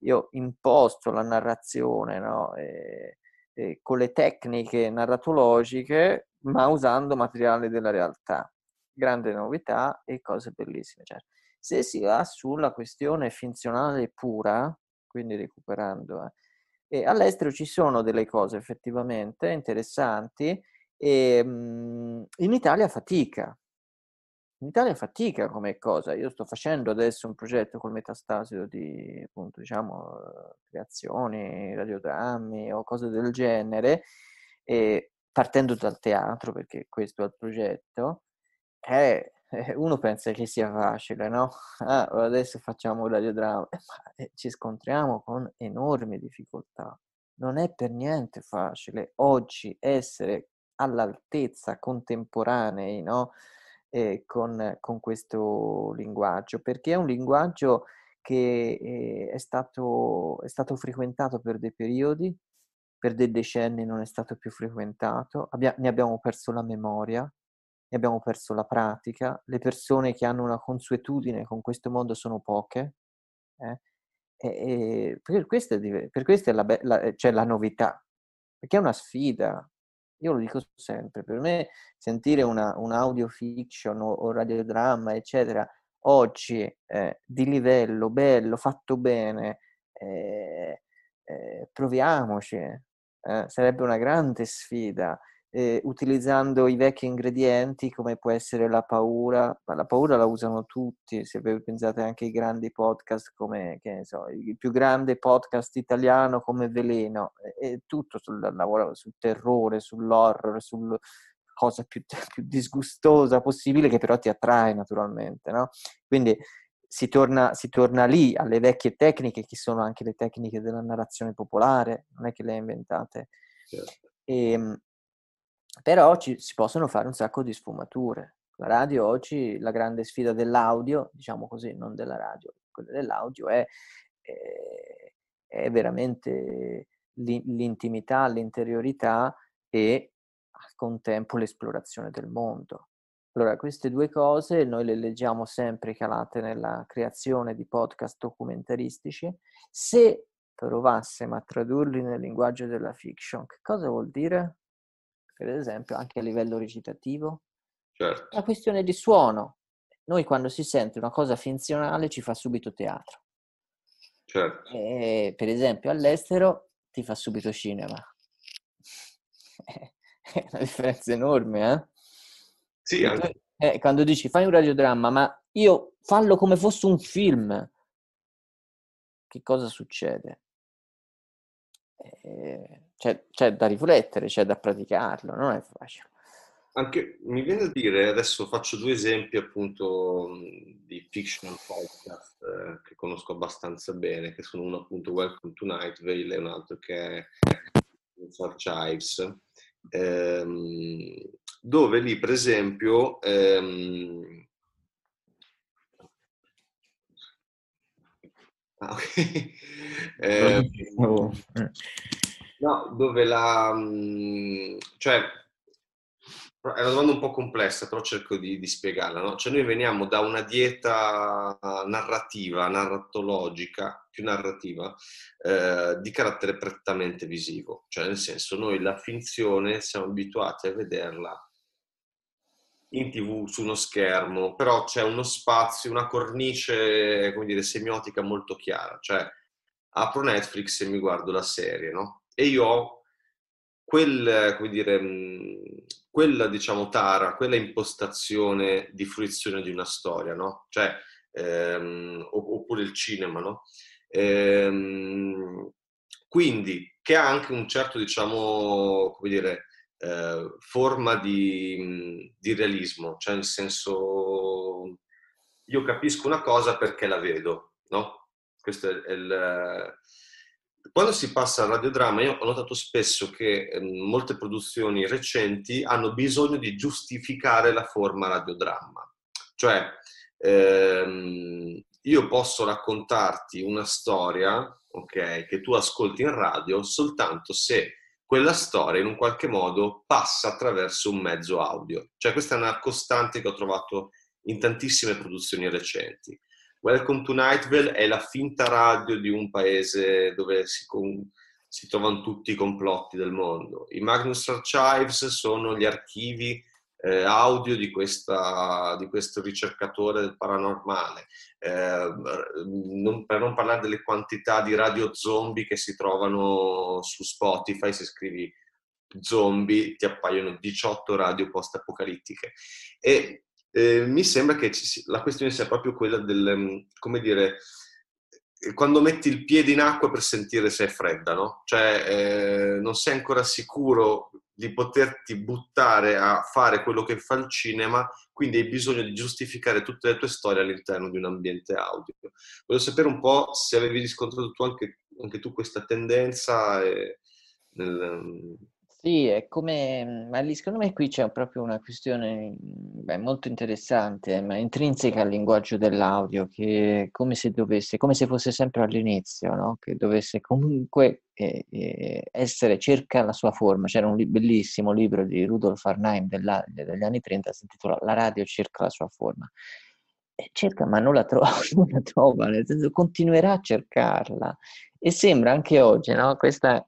io imposto la narrazione no? e, e con le tecniche narratologiche, ma usando materiale della realtà. Grande novità e cose bellissime. Cioè, se si va sulla questione finzionale pura, quindi recuperando. Eh. E all'estero ci sono delle cose effettivamente interessanti e mh, in Italia fatica. in Italia fatica come cosa. Io sto facendo adesso un progetto col metastasio di, appunto, diciamo, creazioni, radiodrammi o cose del genere, partendo dal teatro, perché questo è il progetto, eh, uno pensa che sia facile, no? Ah, adesso facciamo radiodramma, eh, ma eh, ci scontriamo con enormi difficoltà. Non è per niente facile oggi essere all'altezza contemporanei, no? eh, con, con, questo linguaggio, perché è un linguaggio che eh, è, stato, è stato frequentato per dei periodi, per dei decenni non è stato più frequentato, Abbia, ne abbiamo perso la memoria, ne abbiamo perso la pratica, le persone che hanno una consuetudine con questo mondo sono poche, eh? e, e per questo è, per questo è la, la, cioè la novità, perché è una sfida, io lo dico sempre, per me sentire una, un audio fiction o, o radiodramma, eccetera, oggi eh, di livello, bello, fatto bene, eh, eh, proviamoci, eh, sarebbe una grande sfida eh, utilizzando i vecchi ingredienti come può essere la paura, ma la paura la usano tutti, se voi pensate anche ai grandi podcast come, che ne so, il più grande podcast italiano come Veleno, è tutto sul lavoro, sul terrore, sull'horror, sul cosa più, più disgustosa possibile che però ti attrae naturalmente, no? Quindi si torna, si torna, lì alle vecchie tecniche, che sono anche le tecniche della narrazione popolare, non è che le hai inventate. Certo. E, ehm, però ci, si possono fare un sacco di sfumature. La radio oggi, la grande sfida dell'audio, diciamo così, non della radio, quella dell'audio è, è, eh, è veramente l'intimità, l'interiorità e al contempo l'esplorazione del mondo. Allora, queste due cose noi le leggiamo sempre calate nella creazione di podcast documentaristici. Se provassimo a tradurli nel linguaggio della fiction, che cosa vuol dire? Per esempio, anche a livello recitativo. Certo. La questione di suono. Noi quando si sente una cosa finzionale ci fa subito teatro. Certo. E, per esempio all'estero ti fa subito cinema. È una differenza enorme, eh? Sì, anche... eh, quando dici fai un radiodramma, ma io fallo come fosse un film, che cosa succede? Eh, c'è, c'è da riflettere, c'è da praticarlo, non è facile. Anche, mi viene da dire, adesso faccio due esempi appunto di fictional podcast eh, che conosco abbastanza bene, che sono uno appunto Welcome to Night Vale e un altro che è Archives, ehm, dove lì per esempio ehm, ah, okay. eh, No, dove la... Mm, cioè, è una domanda un po' complessa, però cerco di, di spiegarla. No? Cioè noi veniamo da una dieta narrativa, narratologica, più narrativa, eh, di carattere prettamente visivo. Cioè nel senso noi la finzione siamo abituati a vederla in tv, su uno schermo, però c'è uno spazio, una cornice, come dire, semiotica molto chiara. Cioè apro Netflix e mi guardo la serie, no? E io ho quel, come dire, quella diciamo tara, quella impostazione di fruizione di una storia, no? Cioè, ehm, oppure il cinema, no? Ehm, quindi, che ha anche un certo, diciamo, come dire, eh, forma di, di realismo, cioè nel senso, io capisco una cosa perché la vedo, no? Questo è il quando si passa al radiodramma, io ho notato spesso che eh, molte produzioni recenti hanno bisogno di giustificare la forma radiodramma. Cioè, ehm, io posso raccontarti una storia, ok, che tu ascolti in radio soltanto se quella storia in un qualche modo passa attraverso un mezzo audio. Cioè, questa è una costante che ho trovato in tantissime produzioni recenti. Welcome to Nightville è la finta radio di un paese dove si, con, si trovano tutti i complotti del mondo. I Magnus Archives sono gli archivi eh, audio di, questa, di, questo ricercatore del paranormale. Eh, non, per non parlare delle quantità di radio zombie che si trovano su Spotify, se scrivi zombie ti appaiono 18 radio post-apocalittiche. E eh, mi sembra che ci, la questione sia proprio quella del, mm, come dire, quando metti il piede in acqua per sentire se è fredda, no? Cioè eh, non sei ancora sicuro di poterti buttare a fare quello che fa il cinema, quindi hai bisogno di giustificare tutte le tue storie all'interno di un ambiente audio. Voglio sapere un po' se avevi riscontrato tu anche, anche tu questa tendenza. E, nel, sì, è come, ma lì secondo me qui c'è proprio una questione beh, molto interessante, ma intrinseca al linguaggio dell'audio, che è come se dovesse, come se fosse sempre all'inizio, no? Che dovesse comunque eh, eh, essere, cerca la sua forma. C'era un li- bellissimo libro di Rudolf Arnheim della- degli anni 30, si intitola La radio cerca la sua forma. E cerca, ma non la trova, non la trova, nel senso continuerà a cercarla. E sembra anche oggi, no? Questa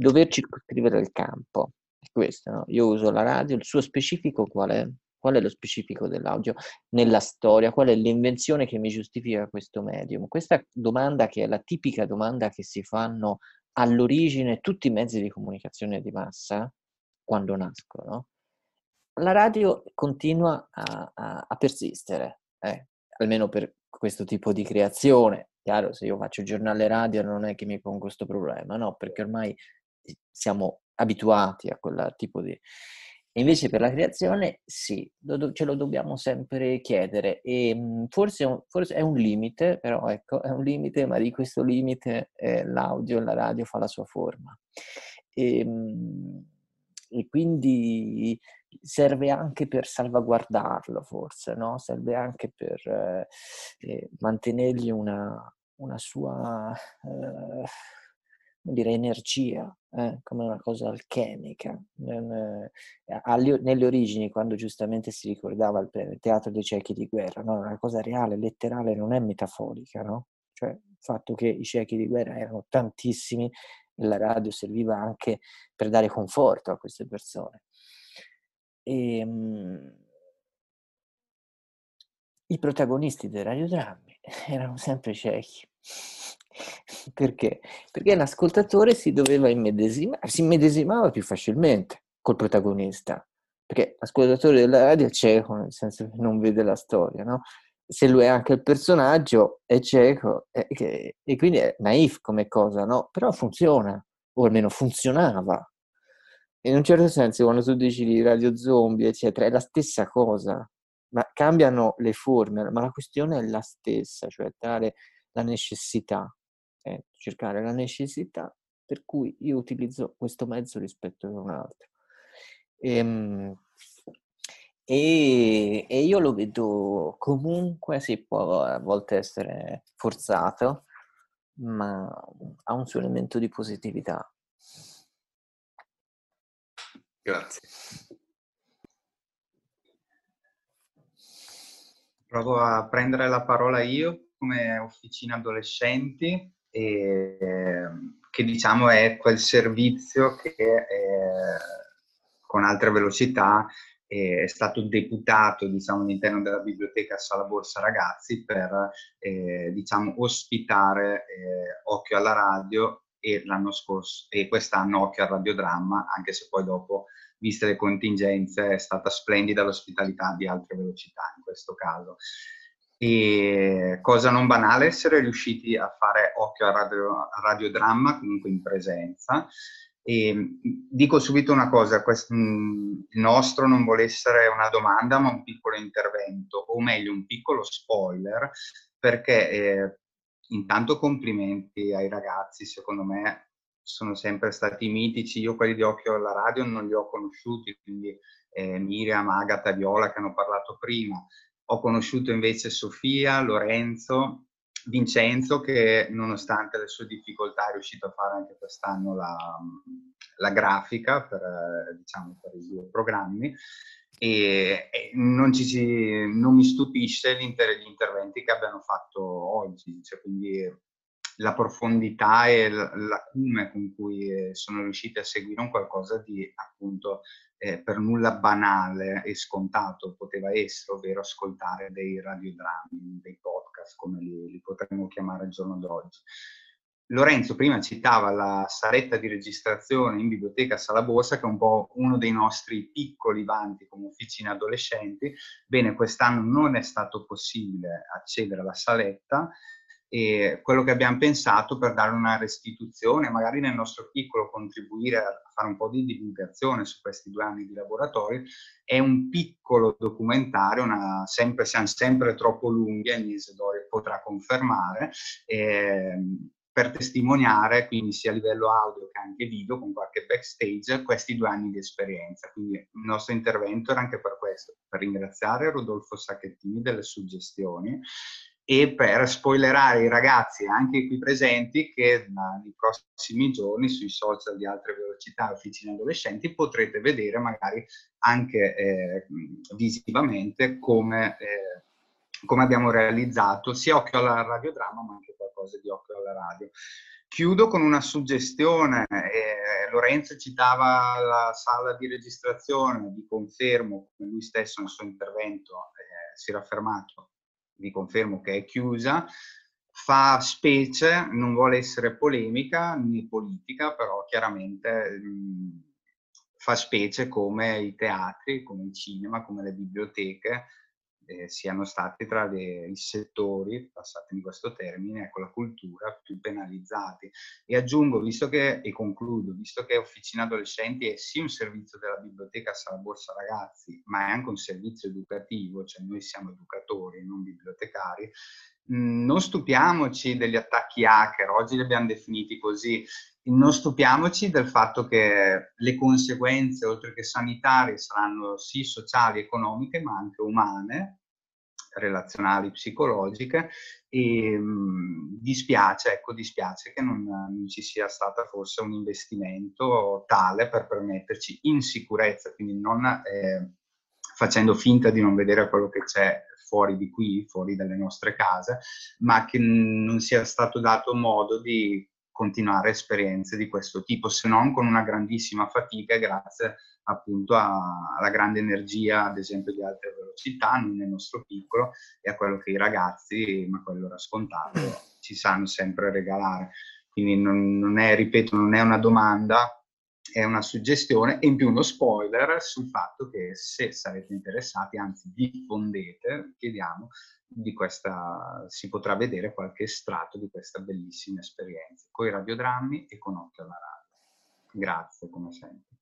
dover circoscrivere il campo. È questo, no? Io uso la radio, il suo specifico qual è? Qual è lo specifico dell'audio nella storia? Qual è l'invenzione che mi giustifica questo medium? Questa domanda che è la tipica domanda che si fanno all'origine tutti i mezzi di comunicazione di massa quando nascono. La radio continua a, a, a persistere, eh, almeno per questo tipo di creazione. Chiaro, se io faccio giornale radio non è che mi pongo questo problema, no, perché ormai siamo abituati a quel tipo di... Invece per la creazione sì, ce lo dobbiamo sempre chiedere e mhmm, forse, forse, è un limite, però ecco, è un limite, ma di questo limite eh, l'audio e la radio fa la sua forma. E, ehm, e, quindi serve anche per salvaguardarlo forse, no? serve anche per eh, eh mantenergli una, una sua... Eh, dire, energia, eh, come una cosa alchemica. Eh, nelle origini, quando giustamente si ricordava il teatro dei ciechi di guerra, no? una cosa reale, letterale, non è metaforica, no? Cioè, il fatto che i ciechi di guerra erano tantissimi e la radio serviva anche per dare conforto a queste persone. E, ehm, I protagonisti dei radiodrammi erano sempre ciechi. Perché? Perché l'ascoltatore si doveva immedesimare, si immedesimava più facilmente col protagonista, perché l'ascoltatore della radio è cieco, nel senso che non vede la storia, no? Se lui è anche il personaggio, è cieco, e, e quindi è naif come cosa, no? Però funziona, o almeno funzionava. In un certo senso, quando tu dici di radio zombie, eccetera, è la stessa cosa, ma cambiano le forme, ma la questione è la stessa, cioè dare la necessità è cercare la necessità per cui io utilizzo questo mezzo rispetto a un altro. Ehm, e, e, io lo vedo comunque, si può a volte essere forzato, ma ha un suo elemento di positività. Grazie. Provo a prendere la parola io come officina adolescenti e, che diciamo è quel servizio che eh, con altre velocità è stato deputato diciamo, all'interno della biblioteca Sala Borsa Ragazzi per eh, diciamo, ospitare eh, Occhio alla radio e l'anno scorso e quest'anno Occhio al radiodramma, anche se poi dopo, viste le contingenze, è stata splendida l'ospitalità di altre velocità in questo caso. E cosa non banale, essere riusciti a fare occhio al radio, radiodramma comunque in presenza. E dico subito una cosa, questo, il nostro non vuole essere una domanda ma un piccolo intervento, o meglio un piccolo spoiler, perché eh, intanto complimenti ai ragazzi, secondo me sono sempre stati mitici, io quelli di Occhio alla Radio non li ho conosciuti, quindi eh, Miriam, Agata, Viola che hanno parlato prima, ho conosciuto invece Sofia, Lorenzo, Vincenzo che nonostante le sue difficoltà è riuscito a fare anche quest'anno la, la grafica per, diciamo, per, i due programmi. E, e non, ci, non, mi stupisce gli, inter- gli, interventi che abbiano fatto oggi, cioè, quindi la profondità e l'acume con cui sono riusciti a seguire un qualcosa di appunto eh, per nulla banale e scontato poteva essere, ovvero ascoltare dei radiodrammi, dei podcast come li, li potremmo chiamare al giorno d'oggi. Lorenzo prima citava la saletta di registrazione in biblioteca Sala Borsa, che è un po' uno dei nostri piccoli vanti come officina adolescenti. Bene, quest'anno non è stato possibile accedere alla saletta e quello che abbiamo pensato per dare una restituzione, magari nel nostro piccolo contribuire a fare un po' di divulgazione su questi due anni di laboratorio, è un piccolo documentario, una, sempre, siamo sempre troppo lunghi, e Isidore potrà confermare, eh, per testimoniare, quindi sia a livello audio che anche video, con qualche backstage, questi due anni di esperienza. Quindi il nostro intervento era anche per questo, per ringraziare Rodolfo Sacchettini delle suggestioni e per spoilerare i ragazzi, anche qui presenti, che nei prossimi giorni sui social di altre velocità officine adolescenti potrete vedere magari anche eh, visivamente come... Eh, come abbiamo realizzato sia occhio alla radiodramma ma anche qualcosa di occhio alla radio. Chiudo con una suggestione, eh, Lorenzo citava la sala di registrazione, vi confermo, come lui stesso nel suo intervento eh, si era fermato, vi confermo che è chiusa, fa specie, non vuole essere polemica né politica, però chiaramente mh, fa specie come i teatri, come il cinema, come le biblioteche, eh, siano stati tra le, i settori, passatemi questo termine, ecco, la cultura più penalizzati. E aggiungo, visto che, e concludo, visto che Officina Adolescenti è sì un servizio della biblioteca Sala Borsa Ragazzi, ma è anche un servizio educativo, cioè noi siamo educatori, non bibliotecari, mh, non stupiamoci degli attacchi hacker, oggi li abbiamo definiti così, non stupiamoci del fatto che le conseguenze, oltre che sanitarie, saranno sì sociali, economiche, ma anche umane, relazionali, psicologiche e mh, mhmm, dispiace, ecco, dispiace che non, non, ci sia stato forse un investimento tale per permetterci in sicurezza, quindi non eh, facendo finta di non vedere quello che c'è fuori di qui, fuori dalle nostre case, ma che non sia stato dato modo di continuare esperienze di questo tipo, se non con una grandissima fatica grazie appunto alla grande energia, ad esempio, di altre velocità, non nel nostro piccolo, e a quello che i ragazzi, ma quello era scontato, ci sanno sempre regalare. Quindi non, non è, ripeto, non è una domanda, è una suggestione e in più uno spoiler sul fatto che se sarete interessati, anzi diffondete, chiediamo, di questa, si potrà vedere qualche estratto di questa bellissima esperienza, con i radiodrammi e con Occhio alla radio. Grazie, come sempre.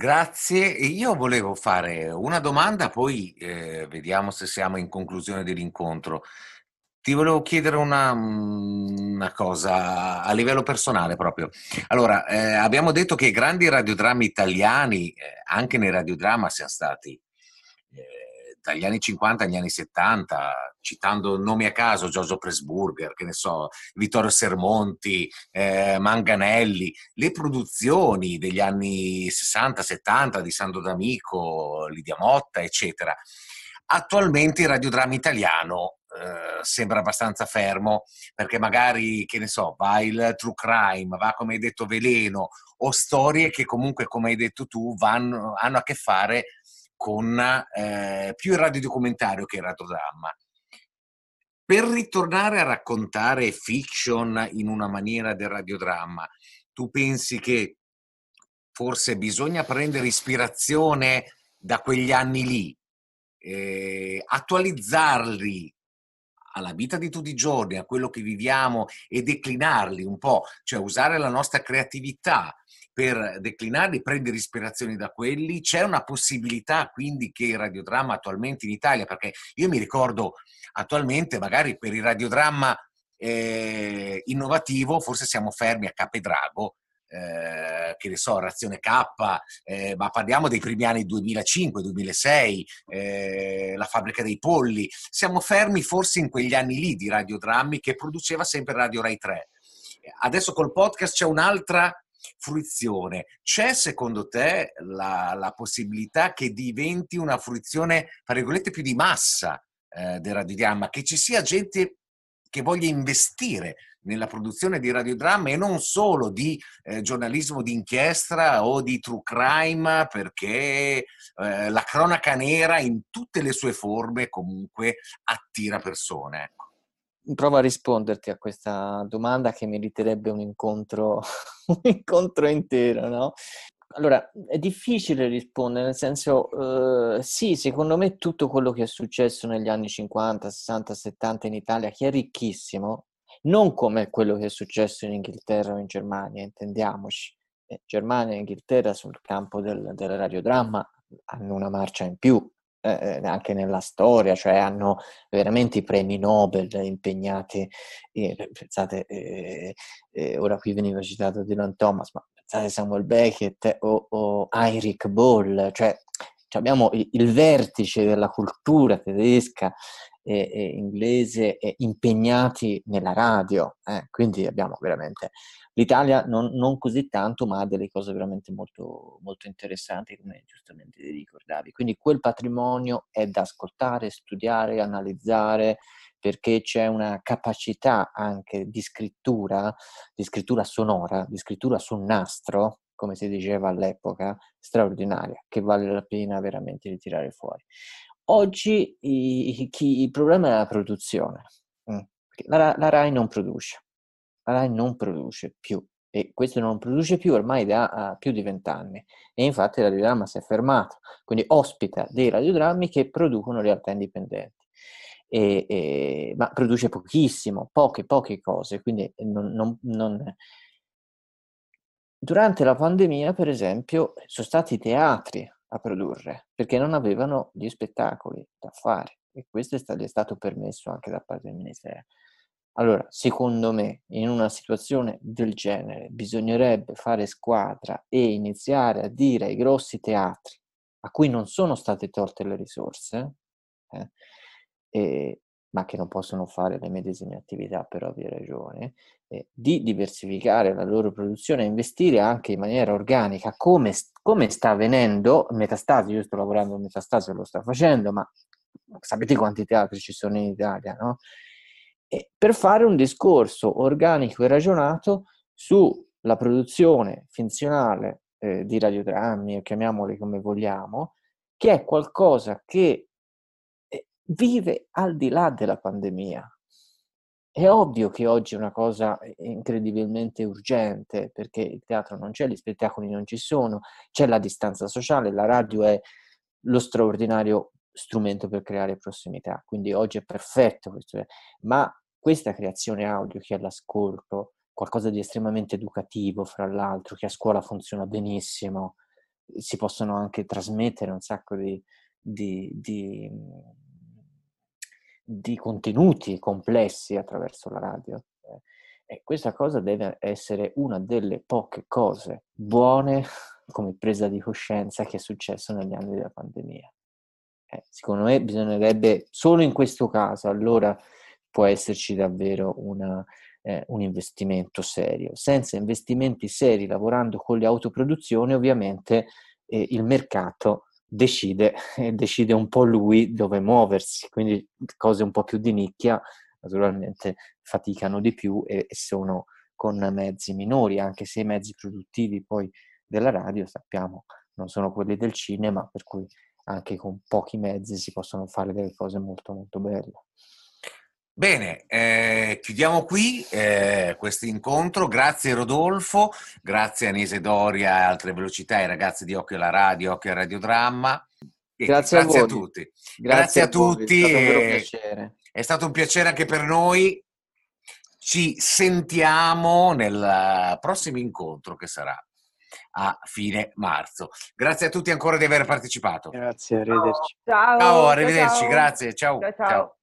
Grazie. Io volevo fare una domanda, poi eh, vediamo se siamo in conclusione dell'incontro. Ti volevo chiedere una, una, cosa a livello personale proprio. Allora, eh, abbiamo detto che i grandi radiodrammi italiani, eh, anche nei radiodramma, siano stati dagli anni 50 agli anni 70, citando nomi a caso, Giorgio Presburger, che ne so, Vittorio Sermonti, eh, Manganelli, le produzioni degli anni 60-70 di Sando D'Amico, Lidia Motta, eccetera. Attualmente il radiodramma italiano eh, sembra abbastanza fermo perché magari, che ne so, va il true crime, va come hai detto veleno o storie che comunque, come hai detto tu, vanno, hanno a che fare con eh, più il radiodocumentario che il radiodramma. Per ritornare a raccontare fiction in una maniera del radiodramma, tu pensi che forse bisogna prendere ispirazione da quegli anni lì, eh, attualizzarli alla vita di tutti i giorni, a quello che viviamo e declinarli un po', cioè usare la nostra creatività per declinarli, prendere ispirazioni da quelli. C'è una possibilità quindi che il radiodramma attualmente in Italia, perché io mi ricordo attualmente magari per il radiodramma eh, innovativo forse siamo fermi a Capedrago eh, che ne so, Razione K, eh, ma parliamo dei primi anni 2005-2006, eh, la fabbrica dei polli. Siamo fermi forse in quegli anni lì di radiodrammi che produceva sempre Radio Rai 3. Adesso col podcast c'è un'altra fruizione. C'è secondo te la, la possibilità che diventi una fruizione, tra virgolette, più di massa eh, del radiodramma, che ci sia gente che voglia investire nella produzione di radiodramma e non solo di eh, giornalismo d'inchiesta o di true crime, perché eh, la cronaca nera in tutte le sue forme comunque attira persone. Ecco. Provo a risponderti a questa domanda che meriterebbe un incontro, un incontro intero, no? Allora, è difficile rispondere, nel senso, eh, sì, secondo me tutto quello che è successo negli anni 50, 60, 70 in Italia, che è ricchissimo, non come quello che è successo in Inghilterra o in Germania, intendiamoci. Eh, Germania e Inghilterra sul campo del, del radiodramma hanno una marcia in più, eh, anche nella storia, cioè hanno veramente i premi Nobel impegnati, eh, pensate, eh, eh, ora qui veniva citato Dylan Thomas, ma pensate Samuel Beckett o, o Heinrich Boll, cioè abbiamo il, il, vertice della cultura tedesca e, e inglese e impegnati nella radio, eh? quindi abbiamo veramente l'Italia non, non, così tanto, ma ha delle cose veramente molto, molto interessanti, come giustamente ricordavi. Quindi quel patrimonio è da ascoltare, studiare, analizzare, perché c'è una capacità anche di scrittura, di scrittura sonora, di scrittura su nastro, come si diceva all'epoca, straordinaria, che vale la pena veramente di tirare fuori. Oggi i, chi, il problema è la produzione. Mm, la, la RAI non produce, la RAI non produce più. E questo non produce più ormai da uh, più di vent'anni. E infatti il radiodramma si è fermato, quindi ospita dei radiodrammi che producono realtà indipendenti. E, e, ma produce pochissimo, poche, poche cose, quindi non, non, non... Durante la pandemia, per esempio, sono stati teatri a produrre, perché non avevano gli spettacoli da fare e questo è stato, è stato permesso anche da parte del Ministero. Allora, secondo me, in una situazione del genere bisognerebbe fare squadra e iniziare a dire ai grossi teatri, a cui non sono state tolte le risorse, eh, e, ma che non possono fare le medesime attività per ovvie ragioni, eh, di diversificare la loro produzione e investire anche in maniera organica, come, come sta avvenendo Metastasi, io sto lavorando in Metastasi, lo sta facendo, ma sapete quanti teatri ci sono in Italia, no? E per fare un discorso organico e ragionato sulla produzione finzionale eh, di radiodrammi, chiamiamoli come vogliamo, che è qualcosa che vive al di là della pandemia. È ovvio che oggi è una cosa incredibilmente urgente perché il teatro non c'è, gli spettacoli non ci sono, c'è la distanza sociale, la radio è lo straordinario strumento per creare prossimità, quindi oggi è perfetto questo, ma questa creazione audio che è l'ascolto, qualcosa di estremamente educativo fra l'altro, che a scuola funziona benissimo, si possono anche trasmettere un sacco di, di, di di contenuti complessi attraverso la radio. E questa cosa deve essere una delle poche cose buone come presa di coscienza che è successo negli anni della pandemia. Eh, secondo me bisognerebbe, solo in questo caso, allora può esserci davvero una, eh, un investimento serio. Senza investimenti seri, lavorando con le autoproduzioni, ovviamente eh, il mercato decide, decide un po' lui dove muoversi, quindi cose un po' più di nicchia naturalmente faticano di più e, e sono con mezzi minori, anche se i mezzi produttivi poi della radio sappiamo non sono quelli del cinema, per cui anche con pochi mezzi si possono fare delle cose molto molto belle. Bene, eh, chiudiamo qui eh, questo incontro. Grazie Rodolfo, grazie Anese Doria e altre velocità, ai ragazzi di Occhio alla Radio, Occhio al Radiodramma. Grazie, grazie a, a, tutti. Grazie, grazie a, a tutti. È stato, è stato un piacere anche per noi. Ci sentiamo nel prossimo incontro che sarà a fine marzo. Grazie a tutti ancora di aver partecipato. Grazie, arrivederci. Ciao, ciao arrivederci, ciao. grazie, ciao. ciao. ciao.